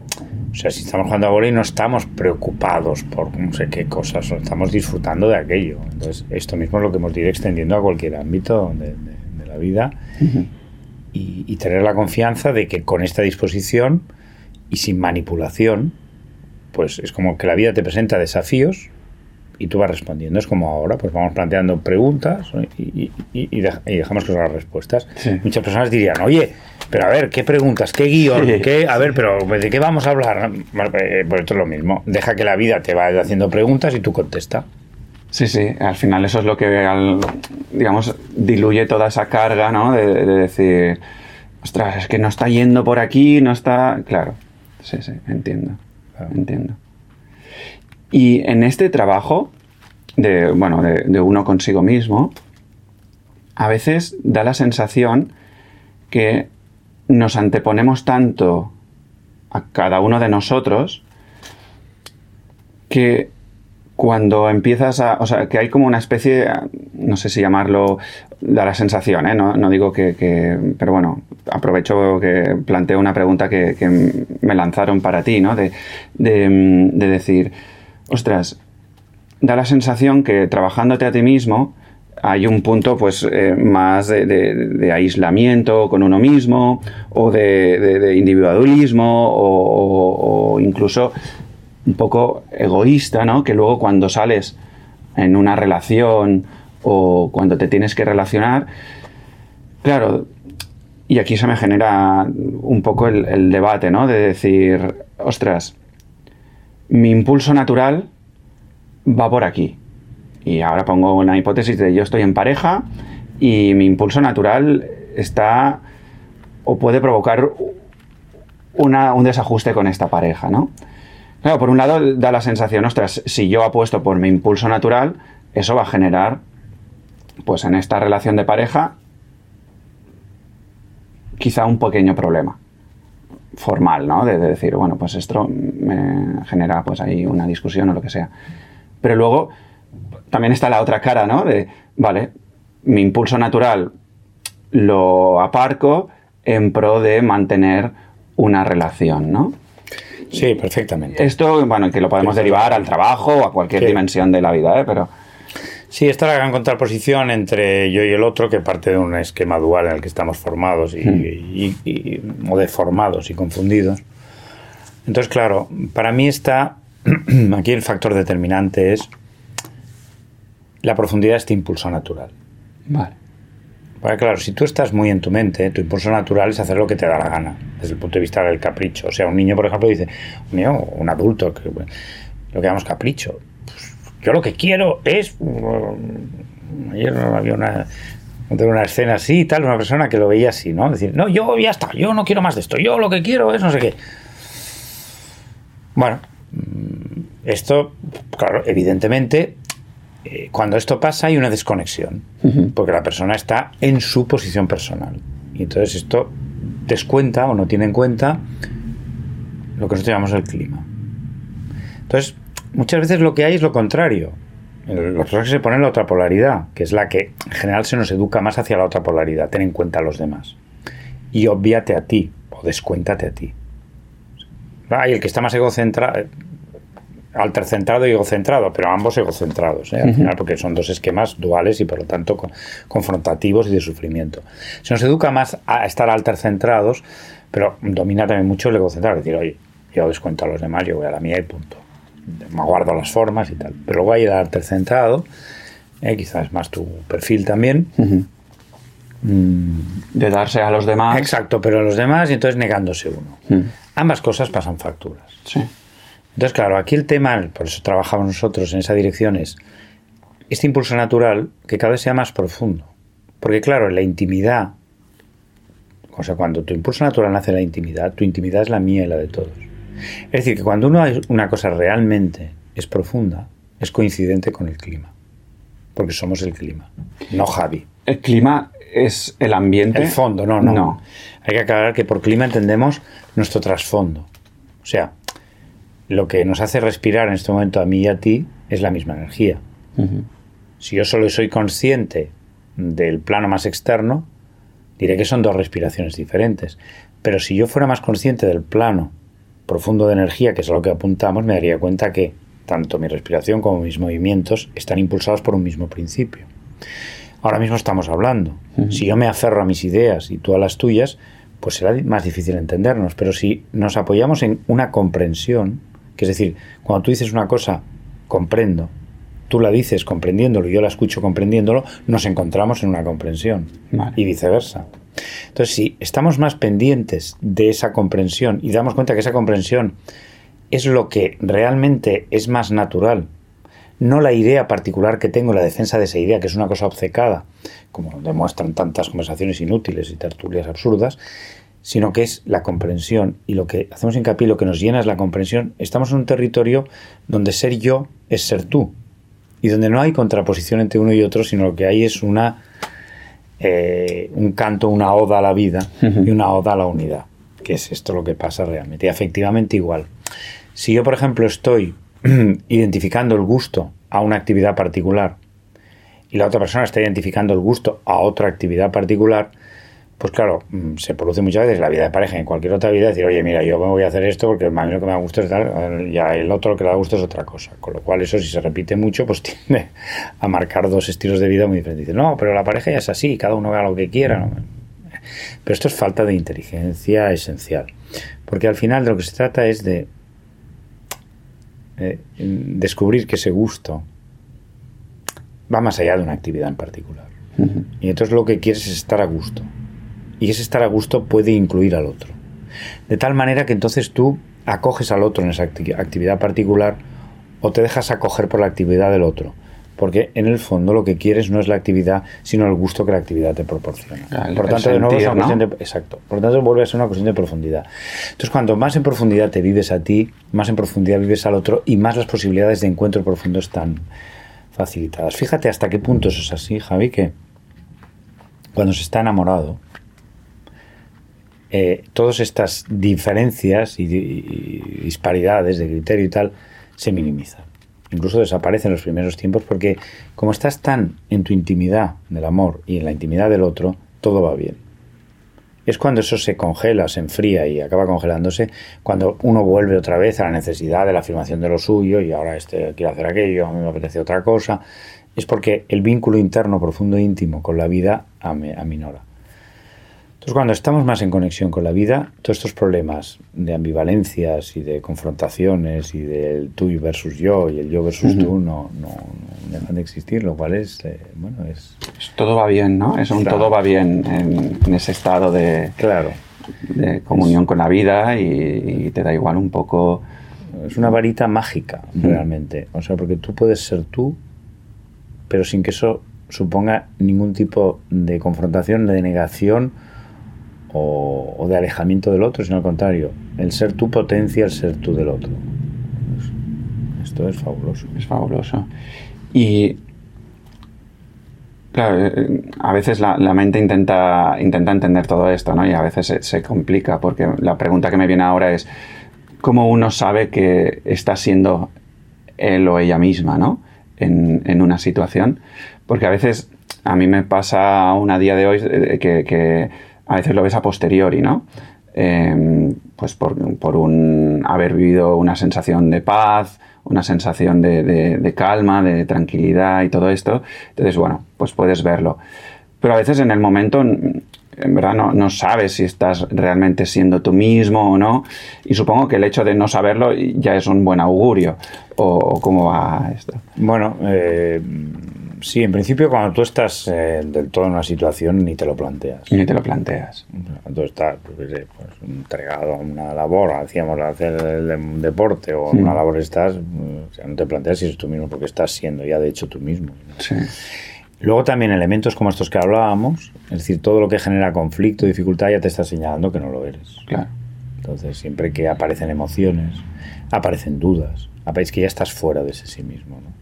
O sea, si estamos jugando a volei, no estamos preocupados por no sé qué cosas, estamos disfrutando de aquello. Entonces, esto mismo es lo que hemos ido extendiendo a cualquier ámbito de, la vida y, y tener la confianza de que con esta disposición y sin manipulación, pues es como que la vida te presenta desafíos y tú vas respondiendo. Es como ahora, pues vamos planteando preguntas y, dejamos que son las respuestas. Muchas personas dirían, oye, pero a ver, ¿qué preguntas? ¿Qué guion? ¿Qué? A ver, pero ¿de qué vamos a hablar? Eh, pues esto es lo mismo. Deja que la vida te vaya haciendo preguntas y tú contesta. Sí, sí, al final eso es lo que, digamos, diluye toda esa carga, ¿no? De, decir, ostras, es que no está yendo por aquí, no está... Claro, sí, sí, entiendo, entiendo. Y en este trabajo, de, bueno, de, uno consigo mismo, a veces da la sensación que nos anteponemos tanto a cada uno de nosotros que cuando empiezas a. O sea, que hay como una especie, no sé si llamarlo, da la sensación, ¿eh? no, digo que, Pero bueno, aprovecho que planteo una pregunta que, me lanzaron para ti, ¿no? De, decir, ostras, da la sensación que trabajándote a ti mismo hay un punto pues eh, más de, aislamiento con uno mismo o de, individualismo o, o incluso un poco egoísta, ¿no? Que luego cuando sales en una relación o cuando te tienes que relacionar, claro, y aquí se me genera un poco el, debate, ¿no? De decir, ostras, mi impulso natural va por aquí. Y ahora pongo una hipótesis de yo estoy en pareja y mi impulso natural está o puede provocar un desajuste con esta pareja, ¿no? Claro, por un lado da la sensación, ostras, si yo apuesto por mi impulso natural, eso va a generar, pues en esta relación de pareja, quizá un pequeño problema formal, ¿no? De, decir, bueno, pues esto me genera pues ahí una discusión o lo que sea. Pero luego también está la otra cara, ¿no? De, vale, mi impulso natural lo aparco en pro de mantener una relación, ¿no? Sí, perfectamente. Esto, bueno, que lo podemos derivar al trabajo o a cualquier dimensión de la vida, ¿eh? Pero... Sí, esta es la gran contraposición entre yo y el otro, que parte de un esquema dual en el que estamos formados y, hmm. o deformados y confundidos. Entonces, claro, para mí está, aquí el factor determinante es la profundidad de este impulso natural. Vale. Porque claro, si tú estás muy en tu mente, tu impulso natural es hacer lo que te da la gana, desde el punto de vista del capricho. O sea, un niño, por ejemplo, dice, un niño, un adulto, que, lo que llamamos capricho. Yo lo que quiero es... Mm, ayer había una, una escena así y tal, una persona que lo veía así, ¿no? Decir, no, yo ya está, yo no quiero más de esto, yo lo que quiero es no sé qué. Bueno, mm, esto, claro, evidentemente eh, cuando esto pasa hay una desconexión, porque la persona está en su posición personal. Y entonces esto descuenta o no tiene en cuenta lo que nosotros llamamos el clima. Entonces, muchas veces lo que hay es lo contrario. Los personas se ponen la otra polaridad, que es la que en general se nos educa más hacia la otra polaridad, ten en cuenta a los demás. Y obviate a ti, o descuéntate a ti. Hay el que está más egocentrado, altercentrado y egocentrado, pero ambos egocentrados, ¿eh? al final, porque son dos esquemas duales y por lo tanto confrontativos y de sufrimiento. Se nos educa más a estar altercentrados, pero domina también mucho el egocentrado, es decir, oye, yo descuento a los demás, yo voy a la mía y punto. Me guardo las formas y tal. Pero luego hay el altercentrado, ¿eh? quizás más tu perfil también. Mm. De darse a los demás. Exacto, pero a los demás y entonces negándose uno. Ambas cosas pasan facturas. Sí. Entonces, claro, aquí el tema, por eso trabajamos nosotros en esa dirección, es este impulso natural que cada vez sea más profundo. Porque, claro, en la intimidad, o sea, cuando tu impulso natural nace en la intimidad, tu intimidad es la mía y la de todos. Es decir, que cuando uno una cosa realmente es profunda, es coincidente con el clima. Porque somos el clima, no Javi. ¿El clima es el ambiente? El fondo, no, no. no. Hay que aclarar que por clima entendemos nuestro trasfondo. O sea, lo que nos hace respirar en este momento a mí y a ti es la misma energía. Si yo solo soy consciente del plano más externo, diré que son dos respiraciones diferentes. Pero si yo fuera más consciente del plano profundo de energía, que es a lo que apuntamos, me daría cuenta que tanto mi respiración como mis movimientos están impulsados por un mismo principio. Ahora mismo estamos hablando. Si yo me aferro a mis ideas y tú a las tuyas, pues será más difícil entendernos. Pero si nos apoyamos en una comprensión, es decir, cuando tú dices una cosa, comprendo, tú la dices comprendiéndolo y yo la escucho comprendiéndolo, nos encontramos en una comprensión y viceversa. Entonces, si estamos más pendientes de esa comprensión y damos cuenta que esa comprensión es lo que realmente es más natural, no la idea particular que tengo, la defensa de esa idea, que es una cosa obcecada, como demuestran tantas conversaciones inútiles y tertulias absurdas, sino que es la comprensión. Y lo que hacemos hincapié, lo que nos llena es la comprensión. Estamos en un territorio donde ser yo es ser tú. Y donde no hay contraposición entre uno y otro, sino lo que hay es una eh, un canto, una oda a la vida y una oda a la unidad, que es esto lo que pasa realmente. Y efectivamente igual. Si yo, por ejemplo, estoy identificando el gusto a una actividad particular y la otra persona está identificando el gusto a otra actividad particular, pues claro, mm, se produce muchas veces la vida de pareja, en cualquier otra vida, decir, oye, mira, yo me voy a hacer esto porque a mí lo que me gusta es tal, ya el otro lo que le gusto es otra cosa. Con lo cual, eso si se repite mucho, pues tiende a marcar dos estilos de vida muy diferentes. Dice, no, pero la pareja ya es así, cada uno haga lo que quiera. Pero esto es falta de inteligencia esencial. Porque al final de lo que se trata es de eh, descubrir que ese gusto va más allá de una actividad en particular. Y entonces lo que quieres es estar a gusto y ese estar a gusto puede incluir al otro. De tal manera que entonces tú acoges al otro en esa actividad particular o te dejas acoger por la actividad del otro. Porque en el fondo lo que quieres no es la actividad, sino el gusto que la actividad te proporciona. por lo tanto, de nuevo es una cuestión de, exacto. Por tanto, vuelve a ser una cuestión de profundidad. Entonces, cuanto más en profundidad te vives a ti, más en profundidad vives al otro y más las posibilidades de encuentro profundo están facilitadas. Fíjate hasta qué punto eso es así, Javi, que cuando se está enamorado, eh, todas estas diferencias y, disparidades de criterio y tal se minimizan. Incluso desaparecen en los primeros tiempos porque como estás tan en tu intimidad del amor y en la intimidad del otro, todo va bien. Es cuando eso se congela, se enfría y acaba congelándose, cuando uno vuelve otra vez a la necesidad de la afirmación de lo suyo y ahora este quiere hacer aquello, a mí me apetece otra cosa. Es porque el vínculo interno, profundo e íntimo con la vida aminora. Entonces, cuando estamos más en conexión con la vida, todos estos problemas de ambivalencias y de confrontaciones y del tú versus yo y el yo versus tú no, no, dejan de existir, lo cual es, eh, bueno, es... Todo va bien, ¿no? Es un todo va bien en, ese estado de, claro. de comunión con la vida y, te da igual un poco... Es una varita mágica, realmente. O sea, porque tú puedes ser tú, pero sin que eso suponga ningún tipo de confrontación, de negación o, de alejamiento del otro, sino al contrario, el ser tú potencia el ser tú del otro. Esto es fabuloso. Es fabuloso. Y Claro, eh, a veces la, mente intenta, intenta entender todo esto, ¿no? Y a veces se, complica, porque la pregunta que me viene ahora es, ¿cómo uno sabe que está siendo él o ella misma, ¿no? En, en una situación. Porque a veces, a mí me pasa a día de hoy eh, que a veces lo ves a posteriori, ¿no? Em, pues por, un haber vivido una sensación de paz, una sensación de, calma, de tranquilidad y todo esto. Entonces, bueno, pues puedes verlo. Pero a veces en el momento, en verdad, no, no, sabes si estás realmente siendo tú mismo o no. Y supongo que el hecho de no saberlo ya es un buen augurio. ¿O, cómo va esto? Bueno, eh, Sí, en principio cuando tú estás eh, del todo en una situación ni te lo planteas. Ni te lo planteas. Tú estás pues, entregado a una labor, hacíamos hacer el deporte o en una labor estás, o sea, no te planteas si eres tú mismo porque estás siendo ya de hecho tú mismo. Sí. Luego también elementos como estos que hablábamos, es decir, todo lo que genera conflicto, dificultad ya te está señalando que no lo eres. Claro. Entonces, siempre que aparecen emociones, aparecen dudas, aparece que ya estás fuera de ese sí mismo. ¿no?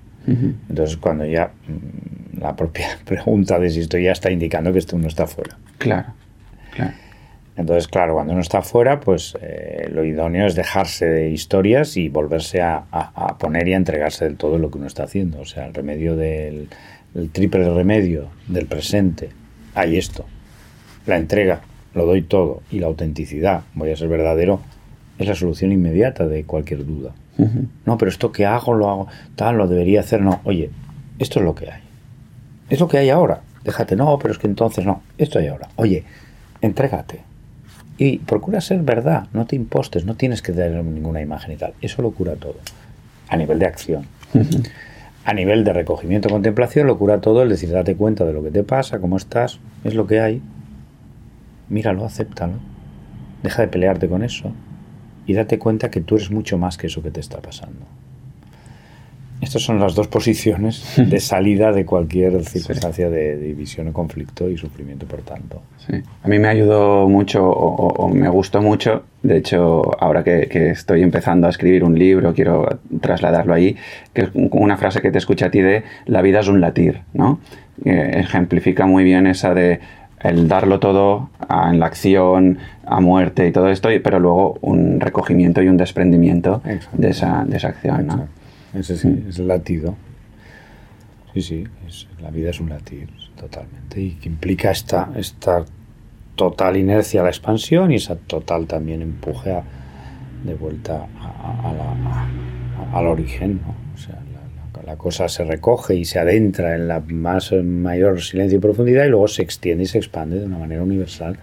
Entonces, cuando ya mm, la propia pregunta de si esto ya está indicando que esto uno está fuera. Claro, claro. Entonces, claro, cuando uno está fuera, pues eh, lo idóneo es dejarse de historias y volverse a, poner y a entregarse del todo lo que uno está haciendo. O sea, el remedio del el triple remedio del presente, hay esto. La entrega, lo doy todo, y la autenticidad, voy a ser verdadero, es la solución inmediata de cualquier duda. No, pero esto que hago, lo hago, tal, lo debería hacer, no. Oye, esto es lo que hay. Es lo que hay ahora. Déjate, no, pero es que entonces no. Esto hay ahora. Oye, entrégate. Y procura ser verdad, no te impostes, no tienes que tener ninguna imagen y tal. Eso lo cura todo. A nivel de acción. A nivel de recogimiento, contemplación, lo cura todo el decir, date cuenta de lo que te pasa, cómo estás, es lo que hay. Míralo, acéptalo. Deja de pelearte con eso y date cuenta que tú eres mucho más que eso que te está pasando. Estas son las dos posiciones de salida de cualquier circunstancia de división o conflicto y sufrimiento, por tanto. Sí. A mí me ayudó mucho o, me gustó mucho. De hecho, ahora que, estoy empezando a escribir un libro, quiero trasladarlo ahí, que es una frase que te escucha a ti de la vida es un latir, ¿no? ejemplifica muy bien esa de el darlo todo en la acción, a muerte y todo esto, pero luego un recogimiento y un desprendimiento de esa, de esa acción. ¿no? Ese sí, mm. es el latido. Sí, sí, la vida es un latir, totalmente. Y que implica esta, esta total inercia a la expansión y esa total también empuje de vuelta al origen, ¿no? O sea, la, la, cosa se recoge y se adentra en la más mayor silencio y profundidad y luego se extiende y se expande de una manera universal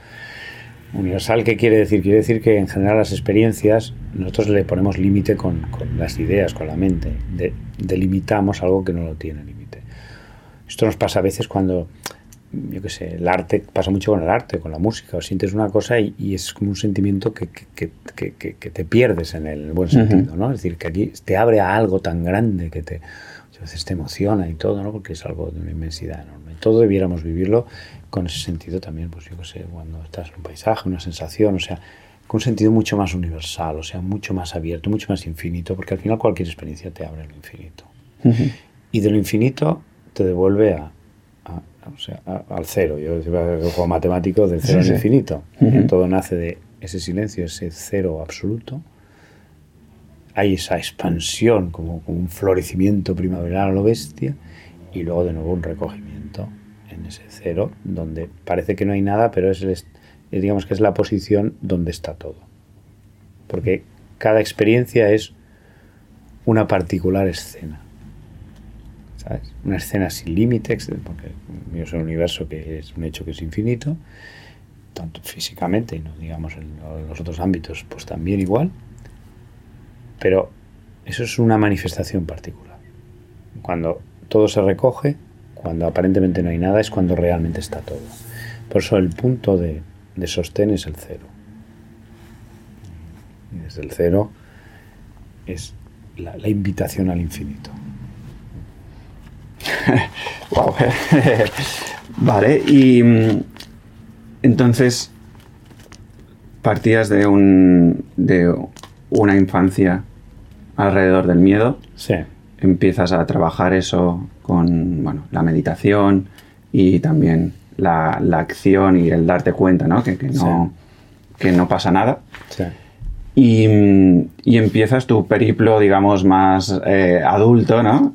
Universal, ¿qué quiere decir? Quiere decir que en general las experiencias nosotros le ponemos límite con, las ideas, con la mente. delimitamos algo que no lo tiene límite. Esto nos pasa a veces cuando, yo qué sé, el arte, pasa mucho con el arte, con la música, o sientes una cosa y, es como un sentimiento que, te pierdes en el buen sentido, ¿no? Es decir, que aquí te abre a algo tan grande que te, a veces te emociona y todo, ¿no? Porque es algo de una inmensidad enorme. Todo debiéramos vivirlo con ese sentido también, pues yo qué sé, cuando estás en un paisaje, una sensación, o sea, con un sentido mucho más universal, o sea, mucho más abierto, mucho más infinito, porque al final cualquier experiencia te abre lo infinito. Y de lo infinito te devuelve a, o sea, al cero. Yo decía, el juego matemático del cero al infinito. Todo nace de ese silencio, ese cero absoluto. Hay esa expansión, como, como un florecimiento primaveral a lo bestia, y luego de nuevo un recogimiento cero, donde parece que no hay nada, pero es, digamos que es la posición donde está todo. Porque cada experiencia es una particular escena. ¿Sabes? Una escena sin límites, porque es un universo que es un hecho que es infinito, tanto físicamente y no digamos en los otros ámbitos, pues también igual. Pero eso es una manifestación particular. Cuando todo se recoge, cuando aparentemente no hay nada es cuando realmente está todo. Por eso el punto de, sostén es el cero. Y desde el cero es la, invitación al infinito. vale, y mm, entonces partías de, un, de una infancia alrededor del miedo. Sí. Empiezas a trabajar eso con bueno, la meditación y también la, acción y el darte cuenta ¿no? Que, no, que no pasa nada. Y, empiezas tu periplo, digamos, más eh, adulto, ¿no?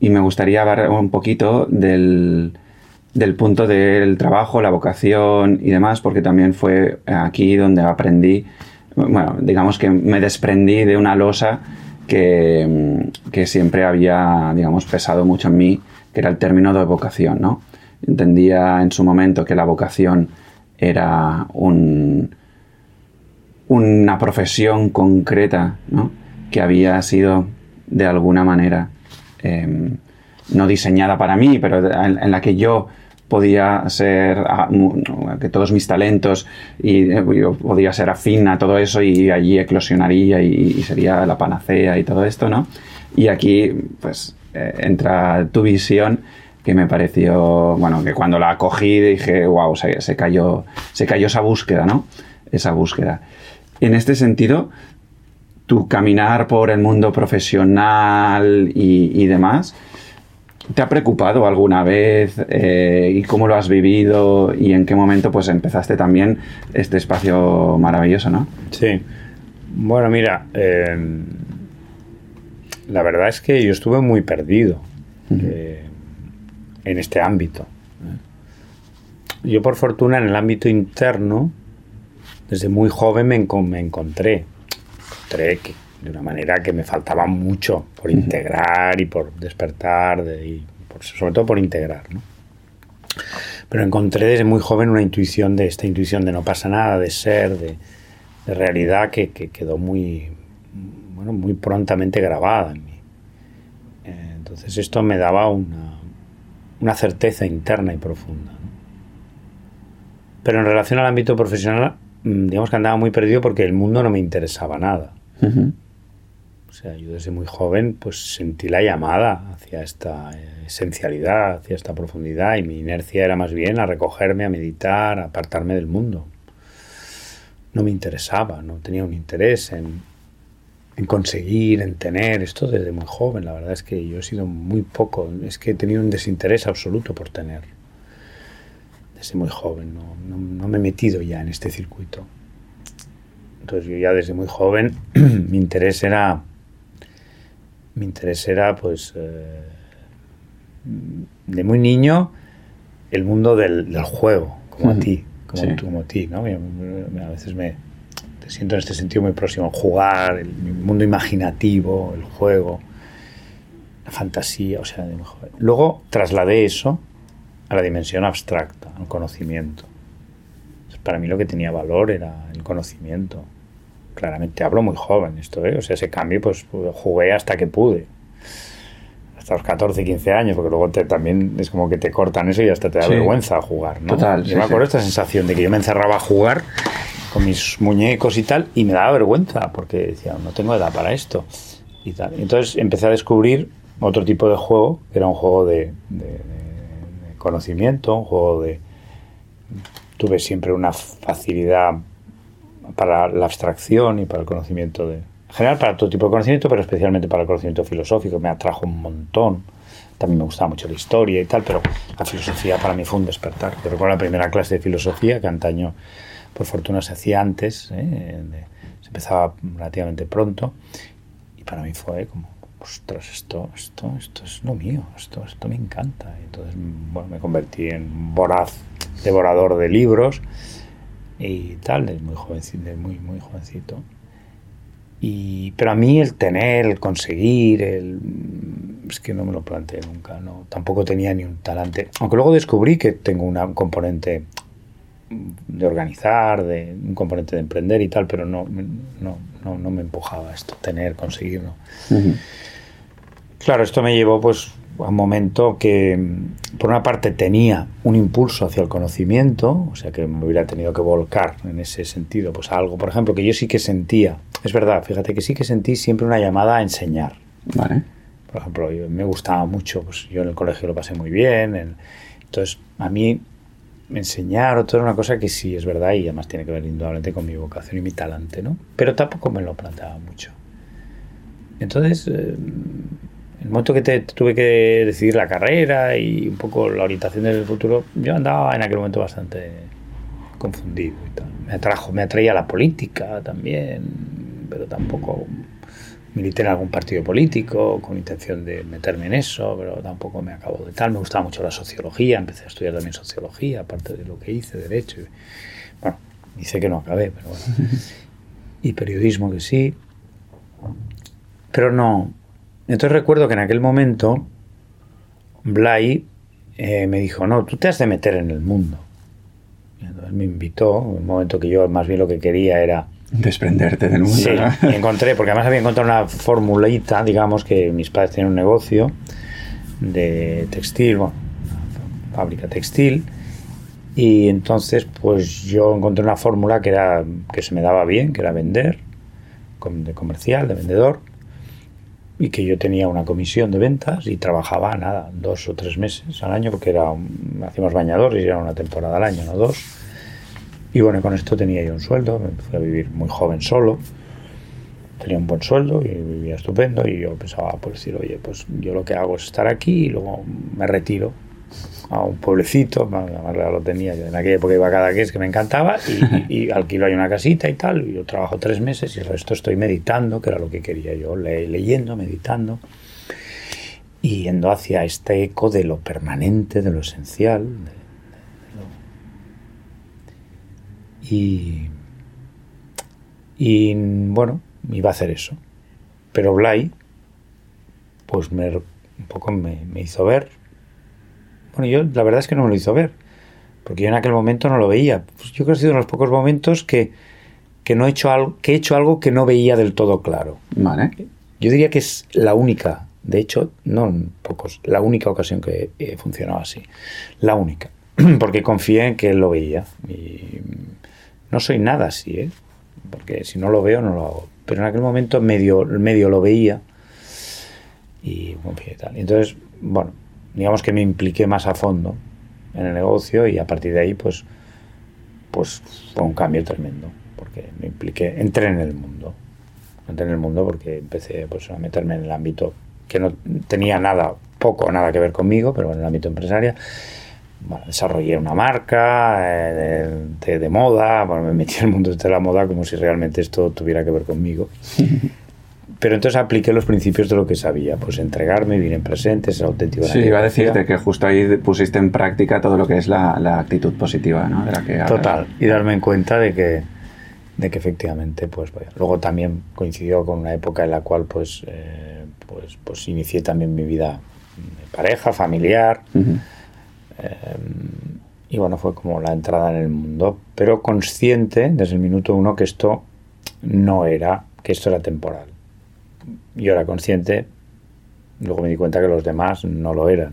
y me gustaría hablar un poquito del, del punto del trabajo, la vocación y demás, porque también fue aquí donde aprendí, bueno, digamos que me desprendí de una losa que, siempre había, digamos, pesado mucho en mí, que era el término de vocación, ¿no? Entendía en su momento que la vocación era un, una profesión concreta, ¿no? Que había sido de alguna manera em, no diseñada para mí, pero en la que yo podía ser, que todos mis talentos y eh, yo podía ser afín a todo eso y allí eclosionaría y, sería la panacea y todo esto, ¿no? Y aquí, pues, eh, entra tu visión que me pareció, bueno, que cuando la cogí dije, wow, se, cayó, se cayó esa búsqueda, ¿no? Esa búsqueda. En este sentido, tu caminar por el mundo profesional y demás, ¿Te ha preocupado alguna vez eh, y cómo lo has vivido y en qué momento pues empezaste también este espacio maravilloso, no? Sí. Bueno, mira, em, la verdad es que yo estuve muy perdido eh, en este ámbito. Yo por fortuna en el ámbito interno, desde muy joven me, me encontré, encontré que de una manera que me faltaba mucho por integrar y por despertar, y sobre todo por integrar. ¿no? Pero encontré desde muy joven una intuición de esta intuición de no pasa nada, de ser, de, realidad que, quedó muy, bueno, muy prontamente grabada en mí. Eh, entonces esto me daba una, una certeza interna y profunda. Pero en relación al ámbito profesional, mm, digamos que andaba muy perdido porque el mundo no me interesaba nada. Sea, yo desde muy joven pues sentí la llamada hacia esta esencialidad, hacia esta profundidad y mi inercia era más bien a recogerme, a meditar, a apartarme del mundo. No me interesaba, no tenía un interés en, en conseguir, en tener, esto desde muy joven. La verdad es que yo he sido muy poco, es que he tenido un desinterés absoluto por tener. Desde muy joven, no, no, me he metido ya en este circuito. Entonces yo ya desde muy joven mi interés era, mi interés era pues eh, de muy niño el mundo del, juego, como a ti, como, como a ti, ¿no? A veces me, siento en este sentido muy próximo. Jugar, el mundo imaginativo, el juego, la fantasía, o sea, luego trasladé eso a la dimensión abstracta, al conocimiento. para mí lo que tenía valor era el conocimiento. Claramente hablo muy joven esto, ¿eh? O sea, ese cambio pues jugué hasta que pude. Hasta los 14, 15 años, porque luego te, también es como que te cortan eso y hasta te da vergüenza jugar, ¿no? Total. Yo me acuerdo esta sensación de que yo me encerraba a jugar con mis muñecos y tal, y me daba vergüenza porque decía, no tengo edad para esto. Y tal. Entonces empecé a descubrir otro tipo de juego, que era un juego de, conocimiento, un juego de... Tuve siempre una facilidad para la abstracción y para el conocimiento de... En general para todo tipo de conocimiento, pero especialmente para el conocimiento filosófico, me atrajo un montón. También me gustaba mucho la historia y tal, pero la filosofía para mí fue un despertar. Yo recuerdo la primera clase de filosofía que antaño por fortuna se hacía antes, ¿eh? se empezaba relativamente pronto, y para mí fue como, ostras, esto, esto, esto es lo mío, esto, esto me encanta. Y entonces, bueno, me convertí en voraz, devorador de libros y tal, desde muy jovencito, muy, muy jovencito. Y, pero a mí el tener, el conseguir, el, es que no me lo planteé nunca, no, tampoco tenía ni un talante. Aunque luego descubrí que tengo una, un componente de organizar, de un componente de emprender y tal, pero no, no, no, no me empujaba esto, tener, conseguirlo. Claro, esto me llevó pues un momento que, por una parte, tenía un impulso hacia el conocimiento, o sea que me hubiera tenido que volcar en ese sentido, pues algo, por ejemplo, que yo sí que sentía, es verdad, fíjate que sí que sentí siempre una llamada a enseñar. Vale. Por ejemplo, me gustaba mucho, pues yo en el colegio lo pasé muy bien, entonces a mí enseñar o todo era una cosa que sí es verdad y además tiene que ver indudablemente con mi vocación y mi talante, ¿no? Pero tampoco me lo planteaba mucho. Entonces, eh, el momento que te, tuve que decidir la carrera y un poco la orientación del futuro, yo andaba en aquel momento bastante confundido y tal. Me atrajo, me atraía la política también, pero tampoco milité en algún partido político con intención de meterme en eso, pero tampoco me acabo de tal. Me gustaba mucho la sociología, empecé a estudiar también sociología, aparte de lo que hice, derecho. bueno, hice que no acabé, pero bueno. Y periodismo que sí. Pero no. Entonces recuerdo que en aquel momento Blay eh, me dijo, no, tú te has de meter en el mundo. Entonces me invitó, en un momento que yo más bien lo que quería era desprenderte del mundo. Sí, encontré, porque además había encontrado una formulita, digamos, que mis padres tienen un negocio de textil, bueno, fábrica textil, y entonces pues yo encontré una fórmula que era que se me daba bien, que era vender, de comercial, de vendedor, y que yo tenía una comisión de ventas y trabajaba nada, dos o tres meses al año, porque era hacíamos bañadores y era una temporada al año, no dos. Y bueno, con esto tenía yo un sueldo, me fui a vivir muy joven solo, tenía un buen sueldo y vivía estupendo y yo pensaba, pues decir, oye, pues yo lo que hago es estar aquí y luego me retiro a un pueblecito, lo tenía, yo en aquella época iba cada que que me encantaba y, alquilo ahí una casita y tal, y yo trabajo tres meses y el resto estoy meditando, que era lo que quería yo, leyendo, meditando, y yendo hacia este eco de lo permanente, de lo esencial, Y, y bueno, iba a hacer eso. Pero Blay, pues me, un poco me, hizo ver. Bueno, yo la verdad es que no me lo hizo ver, porque yo en aquel momento no lo veía. Pues yo creo que ha sido uno de los pocos momentos que, no he hecho algo, que he hecho algo que no veía del todo claro. Vale. Yo diría que es la única, de hecho, no pocos, la única ocasión que he funcionado así. La única. Porque confié en que él lo veía. Y no soy nada así, ¿eh? porque si no lo veo no lo hago. pero en aquel momento medio, medio lo veía y, y tal. Entonces, bueno, digamos que me impliqué más a fondo en el negocio y a partir de ahí pues, pues fue un cambio tremendo porque me impliqué, entré en el mundo, entré en el mundo porque empecé pues, a meterme en el ámbito que no tenía nada, poco nada que ver conmigo, pero en el ámbito empresarial. Desarrollé una marca eh, de, de, moda, bueno, me metí en el mundo de la moda como si realmente esto tuviera que ver conmigo. Pero entonces apliqué los principios de lo que sabía, pues entregarme, vivir en presente, ser auténtico. Sí, iba a decirte que justo ahí pusiste en práctica todo lo que es la, la actitud positiva, ¿no? De la que Total, y darme en cuenta de que, de que efectivamente, pues vaya. Luego también coincidió con una época en la cual pues, eh, pues, pues inicié también mi vida de pareja, familiar. Uh -huh. eh, y bueno, fue como la entrada en el mundo, pero consciente desde el minuto uno que esto no era, que esto era temporal yo era consciente, luego me di cuenta que los demás no lo eran.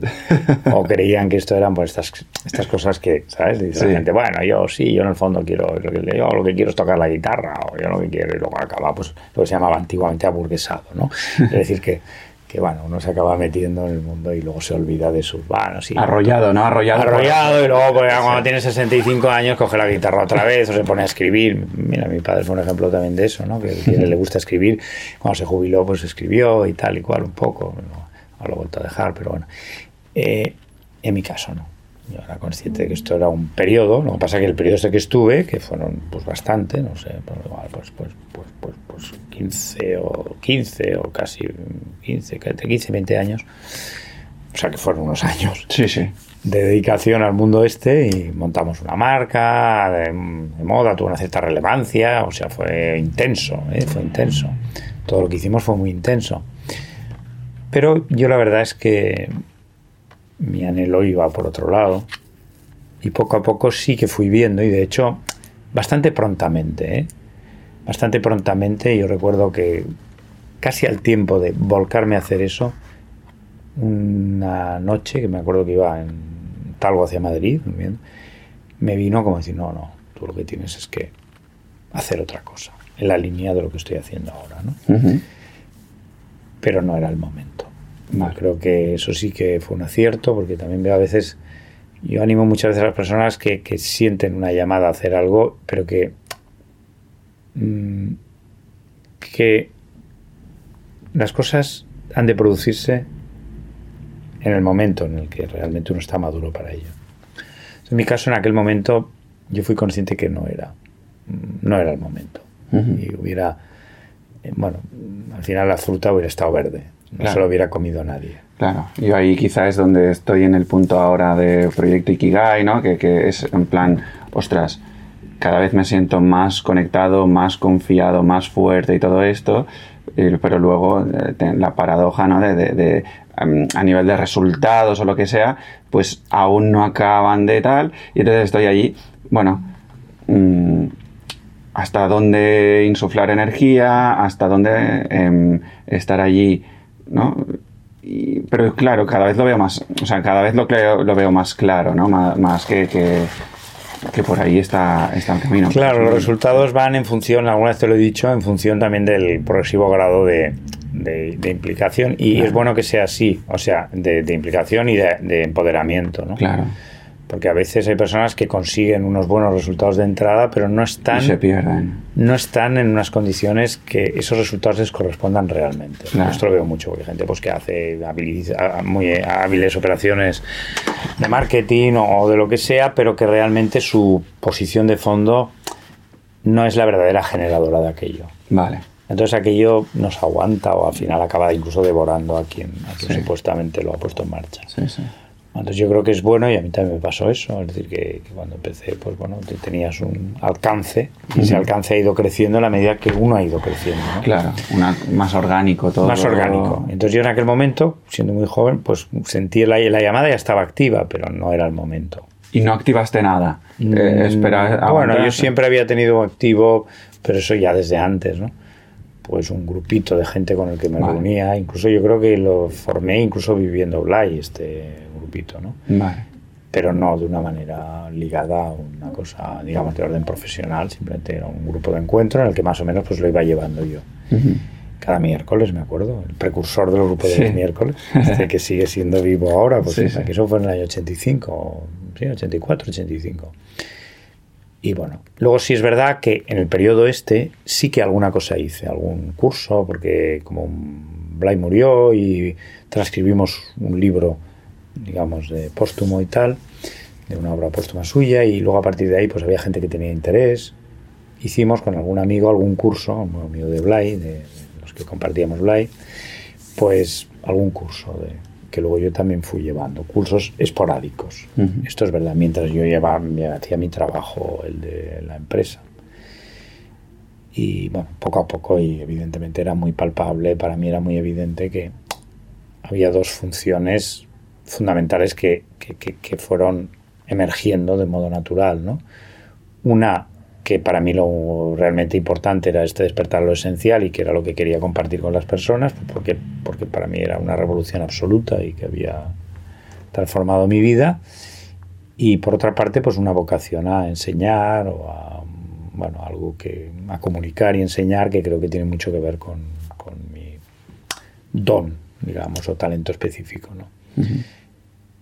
o creían que esto eran pues estas, estas cosas que, ¿sabes? Dice sí. la gente, bueno, yo sí, yo en el fondo quiero, yo lo que quiero es tocar la guitarra, o yo lo que quiero, y luego acaba, pues lo que se llamaba antiguamente aburguesado, ¿no? es decir, que que bueno, uno se acaba metiendo en el mundo y luego se olvida de sus vanos. Y, arrollado, ¿no? Arrollado. Arrollado y luego pues, cuando tiene 65 años coge la guitarra otra vez o se pone a escribir. Mira, mi padre fue un ejemplo también de eso, ¿no? Que, que le gusta escribir. Cuando se jubiló pues escribió y tal y cual un poco. No, lo he vuelto a dejar, pero bueno. Eh, en mi caso no. Yo era consciente de que esto era un periodo, lo que pasa es que el periodo ese que estuve, que fueron pues bastante, no sé, pues pues, pues, pues, pues, pues 15 o 15 o casi 15, 15, 20 años, o sea que fueron unos años. Sí, sí. De dedicación al mundo este y montamos una marca de, de moda, tuvo una cierta relevancia, o sea, fue intenso, ¿eh? fue intenso. Todo lo que hicimos fue muy intenso. Pero yo la verdad es que mi anhelo iba por otro lado y poco a poco sí que fui viendo y de hecho bastante prontamente, ¿eh? bastante prontamente yo recuerdo que casi al tiempo de volcarme a hacer eso, una noche que me acuerdo que iba en Talgo hacia Madrid, bien, me vino como decir, no, no, tú lo que tienes es que hacer otra cosa, en la línea de lo que estoy haciendo ahora, ¿no? Uh -huh. Pero no era el momento. Vale. Creo que eso sí que fue un acierto, porque también veo a veces, yo animo muchas veces a las personas que, que sienten una llamada a hacer algo, pero que, mmm, que las cosas han de producirse en el momento en el que realmente uno está maduro para ello. En mi caso, en aquel momento, yo fui consciente que no era, no era el momento. Uh -huh. Y hubiera, bueno, al final la fruta hubiera estado verde, no claro. se lo hubiera comido nadie. Claro, yo ahí quizá es donde estoy en el punto ahora de Proyecto Ikigai, ¿no? Que, que es en plan, ostras, cada vez me siento más conectado, más confiado, más fuerte y todo esto, pero luego eh, la paradoja ¿no? de, de, de um, a nivel de resultados o lo que sea, pues aún no acaban de tal, y entonces estoy allí, bueno, um, hasta dónde insuflar energía, hasta dónde um, estar allí, ¿no? Y, pero claro, cada vez lo veo más, o sea, cada vez lo, creo, lo veo más claro, ¿no? Más, más que, que que por ahí está, está el camino. Claro, los resultados van en función, alguna vez te lo he dicho, en función también del progresivo grado de, de, de implicación y claro. es bueno que sea así, o sea, de, de implicación y de, empoderamiento, ¿no? Claro. Porque a veces hay personas que consiguen unos buenos resultados de entrada, pero no están, y se pierden. no están en unas condiciones que esos resultados les correspondan realmente. Claro. Esto lo veo mucho, porque hay gente pues, que hace habiliz, muy hábiles operaciones de marketing o de lo que sea, pero que realmente su posición de fondo no es la verdadera generadora de aquello. Vale. Entonces aquello nos aguanta o al final acaba incluso devorando a quien, a quien sí. supuestamente lo ha puesto en marcha. Sí, sí. Entonces yo creo que es bueno y a mí también me pasó eso, es decir, que, que cuando empecé, pues bueno, tenías un alcance y uh -huh. ese alcance ha ido creciendo a la medida que uno ha ido creciendo. ¿no? Claro, una, más orgánico todo. Más orgánico. Entonces yo en aquel momento, siendo muy joven, pues sentí la, la llamada ya estaba activa, pero no era el momento. ¿Y no activaste nada? Mm, Eh, espera, bueno, yo siempre había tenido activo, pero eso ya desde antes, ¿no? Pues un grupito de gente con el que me vale. reunía, incluso yo creo que lo formé incluso viviendo Blay, este grupito, ¿no? Vale. Pero no de una manera ligada a una cosa, digamos, de orden profesional, simplemente era un grupo de encuentro en el que más o menos pues lo iba llevando yo. Cada miércoles, me acuerdo, el precursor del grupo de los miércoles, este que sigue siendo vivo ahora, pues que eso fue en el año 85, sí, 84, 85. Y bueno, luego sí es verdad que en el periodo este sí que alguna cosa hice, algún curso, porque como Blay murió y transcribimos un libro, digamos, de póstumo y tal, de una obra póstuma suya, y luego a partir de ahí pues había gente que tenía interés. Hicimos con algún amigo algún curso, un amigo de Blay, de los que compartíamos Blay, pues algún curso de, que luego yo también fui llevando, cursos esporádicos. Esto es verdad, mientras yo llevaba, hacía mi trabajo, el de la empresa. Y bueno, poco a poco, y evidentemente era muy palpable, para mí era muy evidente que había dos funciones fundamentales que, que, que fueron emergiendo de modo natural. ¿no? Una que para mí lo realmente importante era este despertar lo esencial y que era lo que quería compartir con las personas, porque, porque para mí era una revolución absoluta y que había transformado mi vida. Y por otra parte, pues una vocación a enseñar o a, bueno, algo que, a comunicar y enseñar que creo que tiene mucho que ver con, con mi don, digamos, o talento específico, ¿no?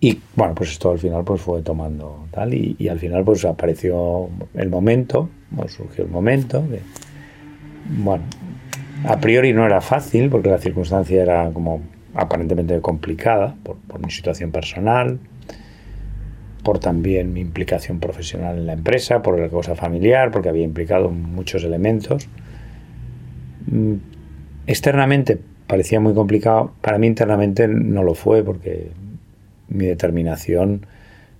Y bueno, pues esto al final pues fue tomando tal y, al final pues apareció el momento, o surgió el momento. Bueno, a priori no era fácil porque la circunstancia era como aparentemente complicada por, por mi situación personal, por también mi implicación profesional en la empresa, por la cosa familiar, porque había implicado muchos elementos. Mm, externamente parecía muy complicado, para mí internamente no lo fue porque mi determinación.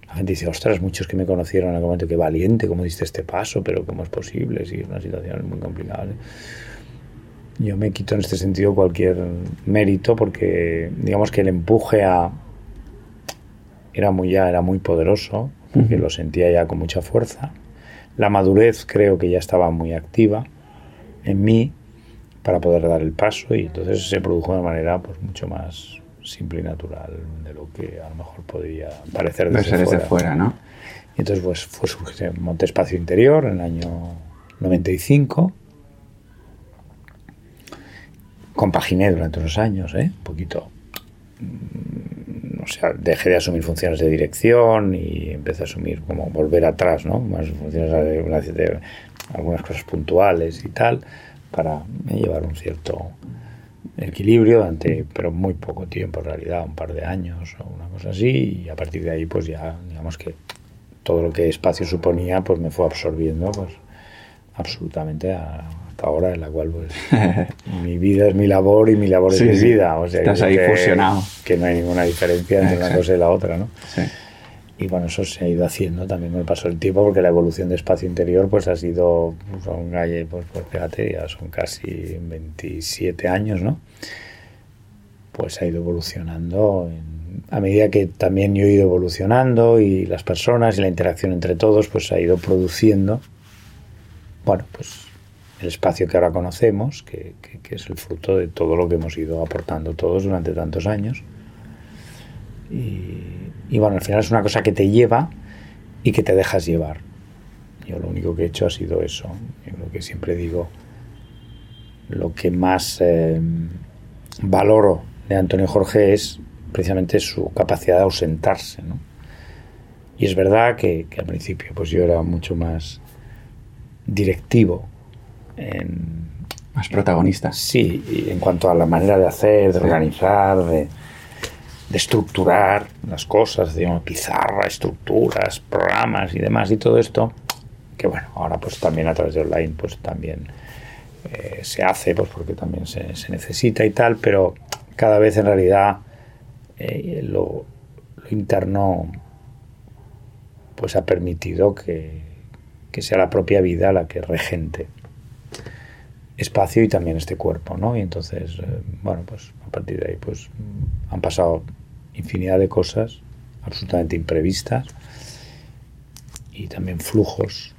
La gente dice, ostras, muchos que me conocieron en aquel momento, qué valiente, cómo diste este paso, pero cómo es posible, si es una situación muy complicada. Yo me quito en este sentido cualquier mérito porque digamos que el empuje a era muy ya era muy poderoso, porque lo sentía ya con mucha fuerza. La madurez creo que ya estaba muy activa en mí para poder dar el paso y entonces se produjo de manera pues mucho más simple y natural de lo que a lo mejor podría parecer desde, fuera. ¿no? Y entonces pues fue Monte Espacio Interior en el año 95. Compaginé durante unos años, ¿eh? Un poquito. Mm, o sea, dejé de asumir funciones de dirección y empecé a asumir como volver atrás, ¿no? Más funciones de, de algunas cosas puntuales y tal, para llevar un cierto equilibrio durante, pero muy poco tiempo en realidad, un par de años o una cosa así, y a partir de ahí pues ya, digamos que todo lo que espacio suponía pues me fue absorbiendo pues absolutamente hasta ahora en la cual pues mi vida es mi labor y mi labor es mi vida, o sea, estás ahí que, fusionado. Que no hay ninguna diferencia entre una cosa y la otra, ¿no? Sí. Y bueno, eso se ha ido haciendo también con el paso del tiempo, porque la evolución de espacio interior pues ha sido, son pues, pues, pues fíjate, ya son casi 27 años, ¿no? Pues ha ido evolucionando a medida que también yo he ido evolucionando y las personas y la interacción entre todos pues ha ido produciendo, bueno, pues el espacio que ahora conocemos, que, que es el fruto de todo lo que hemos ido aportando todos durante tantos años. Y, y bueno, al final es una cosa que te lleva y que te dejas llevar. Yo lo único que he hecho ha sido eso. Yo lo que siempre digo, lo que más eh, valoro de Antonio Jorge es precisamente su capacidad de ausentarse. ¿no? Y es verdad que, que, al principio pues yo era mucho más directivo. En, más protagonista. Sí, en cuanto a la manera de hacer, de organizar, de, de estructurar las cosas, digamos, pizarra, estructuras, programas y demás y todo esto, que bueno, ahora pues también a través de online pues también eh, se hace, pues porque también se, necesita y tal, pero cada vez en realidad eh, lo, interno pues ha permitido que, que sea la propia vida la que regente espacio y también este cuerpo, ¿no? Y entonces, eh, bueno, pues a partir de ahí, pues han pasado infinidad de cosas absolutamente imprevistas y también flujos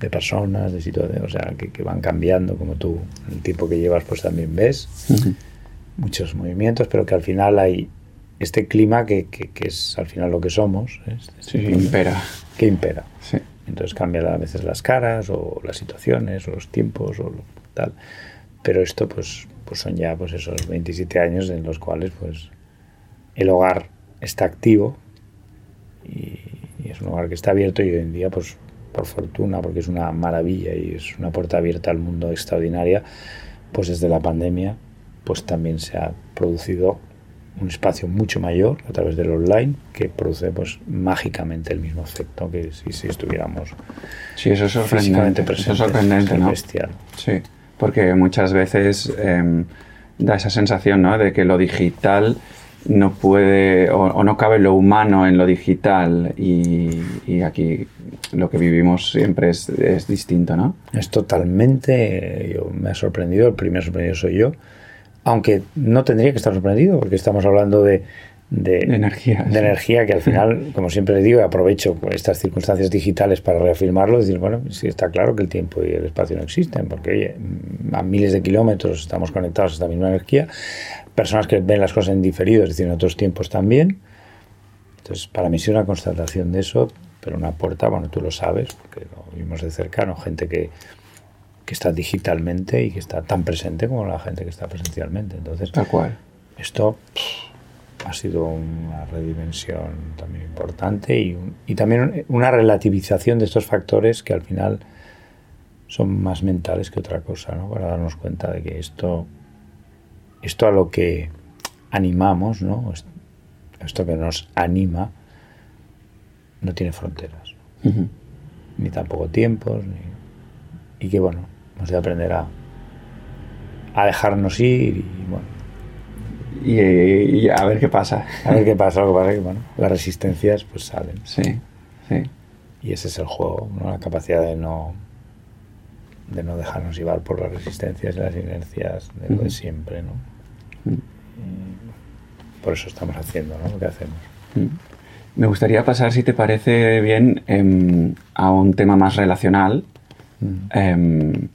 de personas, de situaciones, o sea, que, van cambiando, como tú, el tiempo que llevas, pues también ves muchos movimientos, pero que al final hay este clima que, que, es al final lo que somos. ¿eh? Este impera. Que impera. Entonces cambian a veces las caras, o las situaciones, o los tiempos, o tal. pero esto pues, pues son ya pues esos 27 años en los cuales pues el hogar está activo y, es un hogar que está abierto y hoy en día pues por fortuna porque es una maravilla y es una puerta abierta al mundo extraordinaria pues desde la pandemia pues también se ha producido un espacio mucho mayor a través del online que produce pues mágicamente el mismo efecto que si, si estuviéramos sí eso es sorprendente eso es sorprendente no bestial. sí porque muchas veces em, da esa sensación ¿no? de que lo digital no puede o, no cabe lo humano en lo digital y, y aquí lo que vivimos siempre es, es, distinto, ¿no? Es totalmente, yo, me ha sorprendido, el primer sorprendido soy yo, aunque no tendría que estar sorprendido porque estamos hablando de, de, energía. De energía que al final, como siempre digo, aprovecho estas circunstancias digitales para reafirmarlo, decir, bueno, sí está claro que el tiempo y el espacio no existen, porque oye, a miles de kilómetros estamos conectados a esta misma energía, personas que ven las cosas en diferido, es decir, en otros tiempos también. Entonces, para mí es una constatación de eso, pero una puerta, bueno, tú lo sabes, porque lo vimos de cercano, gente que que está digitalmente y que está tan presente como la gente que está presencialmente. Entonces, Tal cual. Esto ha sido una redimensión también importante y, y, también una relativización de estos factores que al final son más mentales que otra cosa, ¿no? Para darnos cuenta de que esto, esto a lo que animamos, ¿no? Esto que nos anima, no tiene fronteras. Ni tampoco tiempos, ni, y que bueno, Hemos de aprender a, a dejarnos ir y bueno. Y, a ver qué pasa. A ver qué pasa, lo que pasa que bueno, las resistencias pues salen. Sí, sí. Y ese es el juego, ¿no? la capacidad de no de no dejarnos llevar por las resistencias y las inercias de lo de siempre, ¿no? Por eso estamos haciendo ¿no? lo que hacemos. Me gustaría pasar, si te parece bien, em, a un tema más relacional. Em,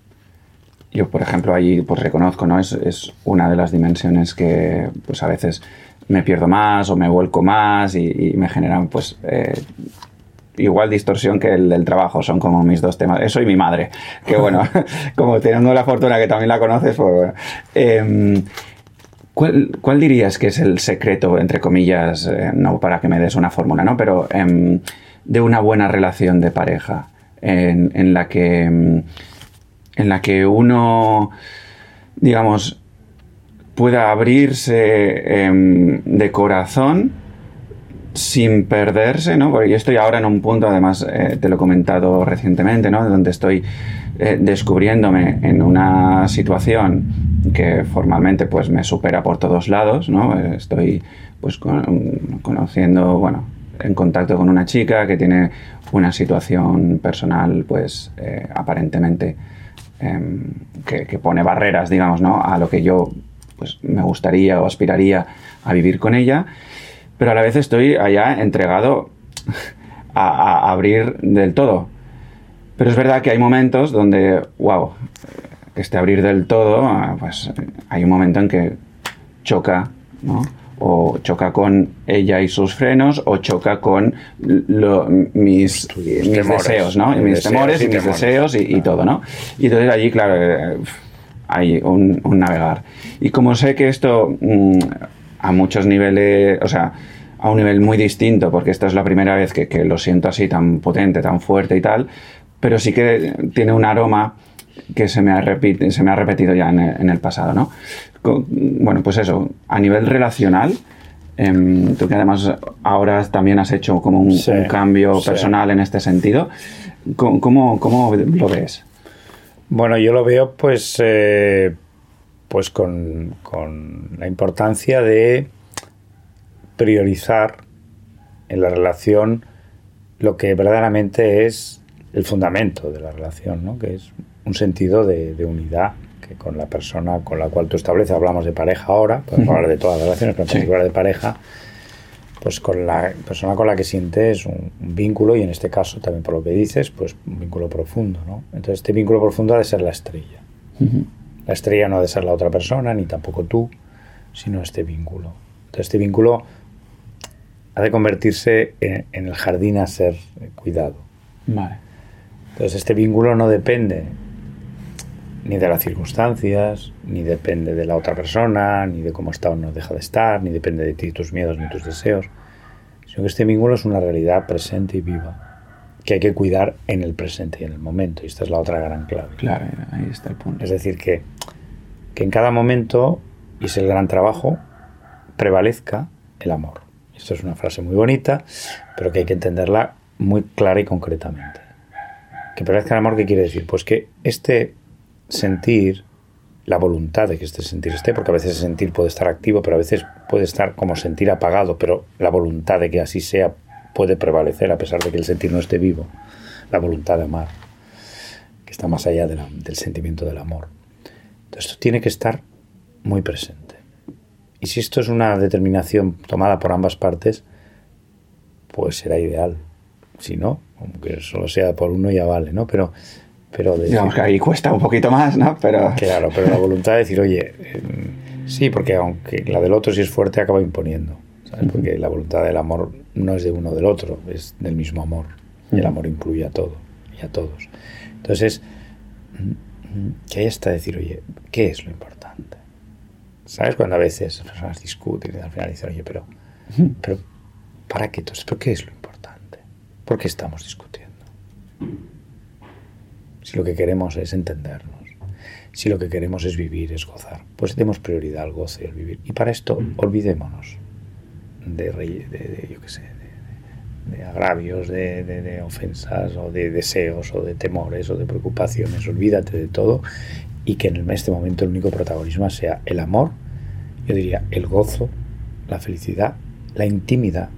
yo, por ejemplo, allí pues reconozco, ¿no? Es, es, una de las dimensiones que pues a veces me pierdo más o me vuelco más y, me generan pues eh, igual distorsión que el del trabajo, son como mis dos temas. Eso y mi madre, que bueno, como teniendo la fortuna que también la conoces, pues bueno. ¿Cuál, ¿cuál, dirías que es el secreto, entre comillas, eh, no para que me des una fórmula, ¿no? Pero em, de una buena relación de pareja en, en la que em, en la que uno, digamos, pueda abrirse em, de corazón sin perderse, ¿no? Porque yo estoy ahora en un punto, además eh, te lo he comentado recientemente, ¿no? Donde estoy eh, descubriéndome en una situación que formalmente pues me supera por todos lados, ¿no? Estoy pues conociendo, bueno, en contacto con una chica que tiene una situación personal pues eh, aparentemente Em, que, pone barreras, digamos, ¿no? a lo que yo pues, me gustaría o aspiraría a vivir con ella, pero a la vez estoy allá entregado a, abrir del todo. Pero es verdad que hay momentos donde, wow, este abrir del todo, pues hay un momento en que choca, ¿no? o choca con ella y sus frenos, o choca con mis, deseos, ¿no? mis, temores y mis deseos y, todo, ¿no? Y entonces allí, claro, eh, hay un, navegar. Y como sé que esto mm, a muchos niveles, o sea, a un nivel muy distinto, porque esta es la primera vez que, lo siento así tan potente, tan fuerte y tal, pero sí que tiene un aroma que se me ha, se me ha repetido ya en el pasado, ¿no? bueno, pues eso, a nivel relacional, em, tú que además ahora también has hecho como un, cambio personal en este sentido, ¿cómo, cómo lo ves? Bueno, yo lo veo pues, eh, pues con, la importancia de priorizar en la relación lo que verdaderamente es el fundamento de la relación, ¿no? que es un sentido de unidad que con la persona con la cual tú estableces, hablamos de pareja ahora, podemos hablar de todas las relaciones, pero en particular de pareja, pues con la persona con la que sientes un, vínculo y en este caso también por lo que dices, pues un vínculo profundo, ¿no? Entonces este vínculo profundo ha de ser la estrella. La estrella no ha de ser la otra persona, ni tampoco tú, sino este vínculo. Entonces este vínculo ha de convertirse en, en el jardín a ser cuidado. Vale. Entonces este vínculo no depende ni de las circunstancias, ni depende de la otra persona, ni de cómo está o no deja de estar, ni depende de ti, tus miedos, ni tus deseos, sino que este vínculo es una realidad presente y viva, que hay que cuidar en el presente y en el momento, y esta es la otra gran clave. Claro, ahí está el punto. Es decir, que, que en cada momento, y es el gran trabajo, prevalezca el amor. Esto es una frase muy bonita, pero que hay que entenderla muy clara y concretamente. Que prevalezca el amor, ¿qué quiere decir? Pues que este sentir, la voluntad de que este sentir esté, porque a veces sentir puede estar activo, pero a veces puede estar como sentir apagado, pero la voluntad de que así sea puede prevalecer a pesar de que el sentir no esté vivo. La voluntad de amar, que está más allá del sentimiento del amor. Esto tiene que estar muy presente. Y si esto es una determinación tomada por ambas partes, pues será ideal. Si no, aunque solo sea por uno ya vale, ¿no? Pero pero Digamos que ahí cuesta un poquito más, ¿no? Pero... Claro, pero la voluntad de decir, oye, em, sí, porque aunque la del otro si es fuerte acaba imponiendo, ¿sabes? Porque la voluntad del amor no es de uno del otro, es del mismo amor. Y el amor incluye a todo y a todos. Entonces, mm, que ahí está decir, oye, ¿qué es lo importante? ¿Sabes? Cuando a veces las personas discuten y al final dicen, oye, pero, pero ¿para qué? Entonces, ¿pero qué es lo importante? ¿Por qué estamos discutiendo? Si lo que queremos es entendernos, si lo que queremos es vivir, es gozar, pues demos prioridad al goce y al vivir. Y para esto olvidémonos de, de, yo qué sé, de, agravios, de, ofensas o de deseos o de temores o de preocupaciones. Olvídate de todo y que en este momento el único protagonismo sea el amor, yo diría el gozo, la felicidad, la intimidad,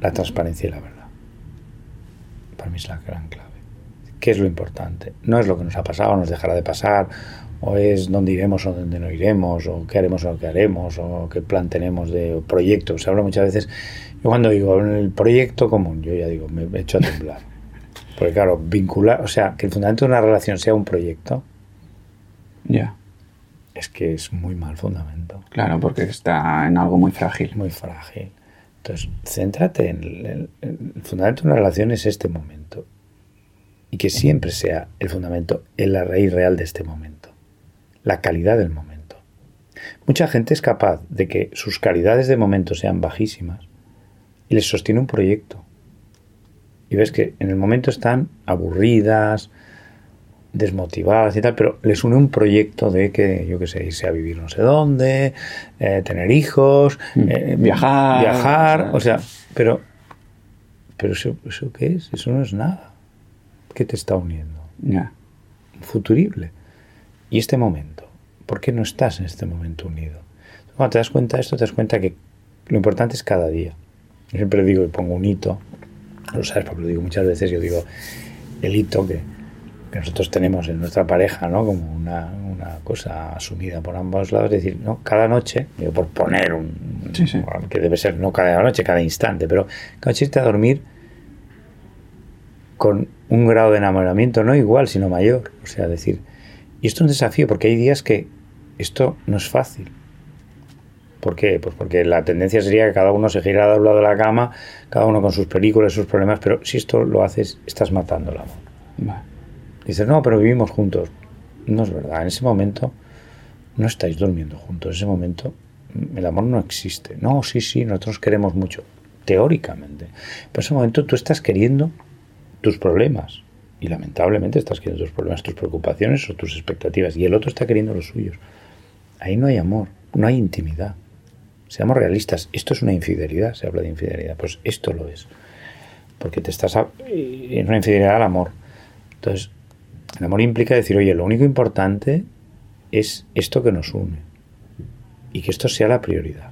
la transparencia y la verdad. Para mí es la gran clave. ¿Qué es lo importante? No es lo que nos ha pasado, nos dejará de pasar, o es dónde iremos o dónde no iremos, o qué haremos o qué haremos, o qué plan tenemos de proyecto. Se habla muchas veces, yo cuando digo el proyecto común, yo ya digo, me echo a temblar. Porque claro, vincular, o sea, que el fundamento de una relación sea un proyecto, ya. Es que es muy mal fundamento. Claro, porque está en algo muy frágil. Muy frágil. Entonces, céntrate en el, el fundamento de una relación es este momento y que siempre sea el fundamento en la raíz real de este momento, la calidad del momento. Mucha gente es capaz de que sus calidades de momento sean bajísimas y les sostiene un proyecto. Y ves que en el momento están aburridas, desmotivadas y tal, pero les une un proyecto de que, yo qué sé, irse a vivir no sé dónde, eh, tener hijos, mm. eh, viajar. Viajar, o sea, pero, pero eso, ¿eso qué es? Eso no es nada. ¿Qué te está uniendo? Ya. Futurible. Y este momento, ¿por qué no estás en este momento unido? Cuando te das cuenta de esto, te das cuenta que lo importante es cada día. Yo siempre digo y pongo un hito, lo sabes porque lo digo muchas veces, yo digo el hito que, nosotros tenemos en nuestra pareja, ¿no? Como una, cosa asumida por ambos lados, es decir, ¿no? Cada noche, digo, por poner un, que debe ser no cada noche, cada instante, pero cada noche irte a dormir con un grado de enamoramiento no igual, sino mayor. O sea, decir, y esto es un desafío porque hay días que esto no es fácil. ¿Por qué? Pues porque la tendencia sería que cada uno se girara al lado de la cama, cada uno con sus películas, sus problemas, pero si esto lo haces, estás matando el amor. Dices, no, pero vivimos juntos. No es verdad, en ese momento no estáis durmiendo juntos, en ese momento el amor no existe. No, sí, sí, nosotros queremos mucho, teóricamente. Pero en ese momento tú estás queriendo tus problemas. Y lamentablemente estás queriendo tus problemas, tus preocupaciones o tus expectativas. Y el otro está queriendo los suyos. Ahí no hay amor, no hay intimidad. Seamos realistas. Esto es una infidelidad, se habla de infidelidad. Pues esto lo es. Porque te estás... en una infidelidad al amor. Entonces, el amor implica decir, oye, lo único importante es esto que nos une. Y que esto sea la prioridad.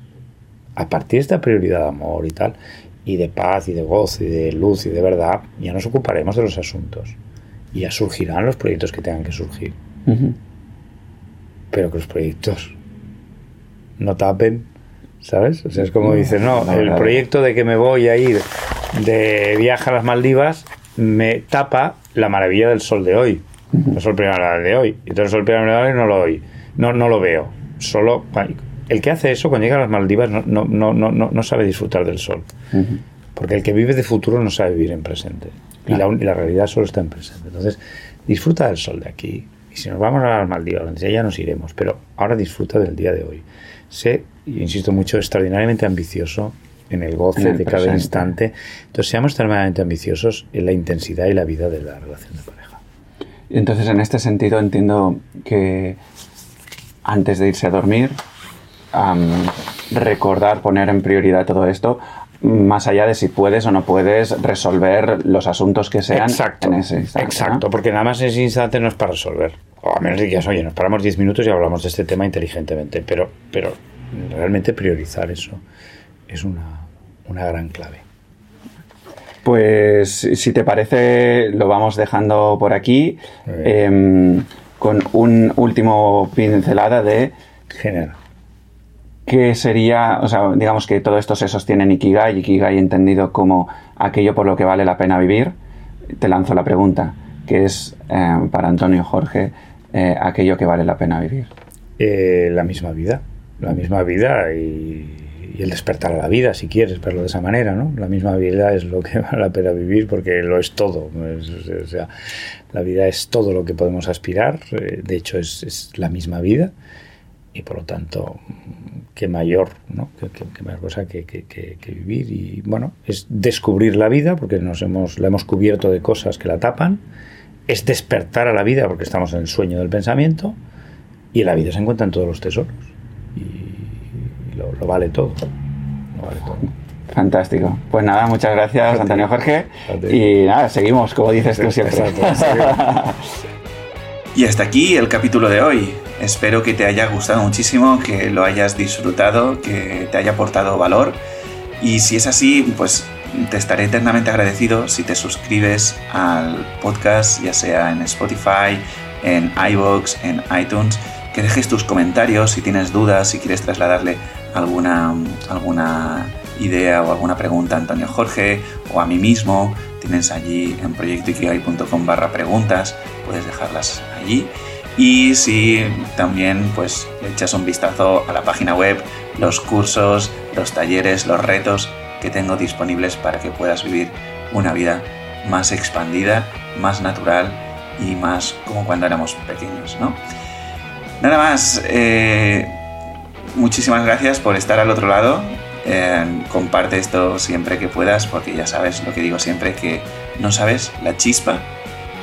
A partir de esta prioridad de amor y tal, y de paz y de gozo y de luz y de verdad, ya nos ocuparemos de los asuntos. Y ya surgirán los proyectos que tengan que surgir. Pero que los proyectos no tapen, ¿sabes? O sea, es como dices, no, el proyecto de que me voy a ir de viaje a las Maldivas me tapa la maravilla del sol de hoy. El sol primaveral de hoy. Y todo el sol primaveral de hoy no lo, hoy. No, no lo veo. Solo el que hace eso cuando llega a las Maldivas no, no, no, no, no sabe disfrutar del sol. Porque el que vive de futuro no sabe vivir en presente. Y, la, la, realidad solo está en presente. Entonces, disfruta del sol de aquí. Y si nos vamos a las Maldivas, ya nos iremos, pero ahora disfruta del día de hoy. Sé, insisto mucho, extraordinariamente ambicioso en el goce de cada instante. Entonces, seamos extremadamente ambiciosos en la intensidad y la vida de la relación de pareja. Entonces, en este sentido, entiendo que antes de irse a dormir, recordar, poner en prioridad todo esto, más allá de si puedes o no puedes resolver los asuntos que sean en ese instante. Exacto, porque nada más ese instante no es para resolver. O a menos que digas, oye, nos paramos 10 minutos y hablamos de este tema inteligentemente, pero, pero realmente priorizar eso es una, una gran clave. Pues si te parece, lo vamos dejando por aquí em, con un último pincelada de... Género ¿Qué sería, o sea, digamos que todo esto se sostiene en Ikigai, Ikigai entendido como aquello por lo que vale la pena vivir? Te lanzo la pregunta, ¿qué es eh, para Antonio Jorge eh, aquello que vale la pena vivir? Eh, la misma vida, la misma vida y, el despertar a la vida, si quieres verlo de esa manera, ¿no? La misma vida es lo que vale la pena vivir porque lo es todo. o sea, la vida es todo lo que podemos aspirar, de hecho es, es la misma vida y por lo tanto, qué mayor, ¿no? qué, mayor cosa que, vivir. Y bueno, es descubrir la vida, porque nos hemos, la hemos cubierto de cosas que la tapan, es despertar a la vida, porque estamos en el sueño del pensamiento, y en la vida se encuentran todos los tesoros. Y lo, vale todo. Lo vale todo. Fantástico. Pues nada, muchas gracias, Antonio Jorge. Y nada, seguimos, como dices tú siempre. y hasta aquí el capítulo de hoy. Espero que te haya gustado muchísimo, que lo hayas disfrutado, que te haya aportado valor. Y si es así, pues te estaré eternamente agradecido si te suscribes al podcast, ya sea en Spotify, en iVoox, en iTunes, que dejes tus comentarios si tienes dudas, si quieres trasladarle alguna, alguna idea o alguna pregunta a Antonio Jorge o a mí mismo. Tienes allí en proyectoikigai.com barra preguntas, puedes dejarlas allí. Y si también pues echas un vistazo a la página web, los cursos, los talleres, los retos que tengo disponibles para que puedas vivir una vida más expandida, más natural y más como cuando éramos pequeños, ¿no? Nada más, eh, muchísimas gracias por estar al otro lado. Eh, comparte esto siempre que puedas porque ya sabes lo que digo siempre, que no sabes la chispa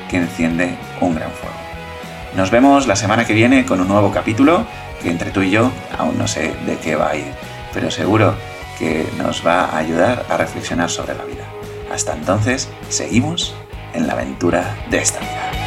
que enciende un gran fuego. Nos vemos la semana que viene con un nuevo capítulo que entre tú y yo aún no sé de qué va a ir, pero seguro que nos va a ayudar a reflexionar sobre la vida. Hasta entonces, seguimos en la aventura de esta vida.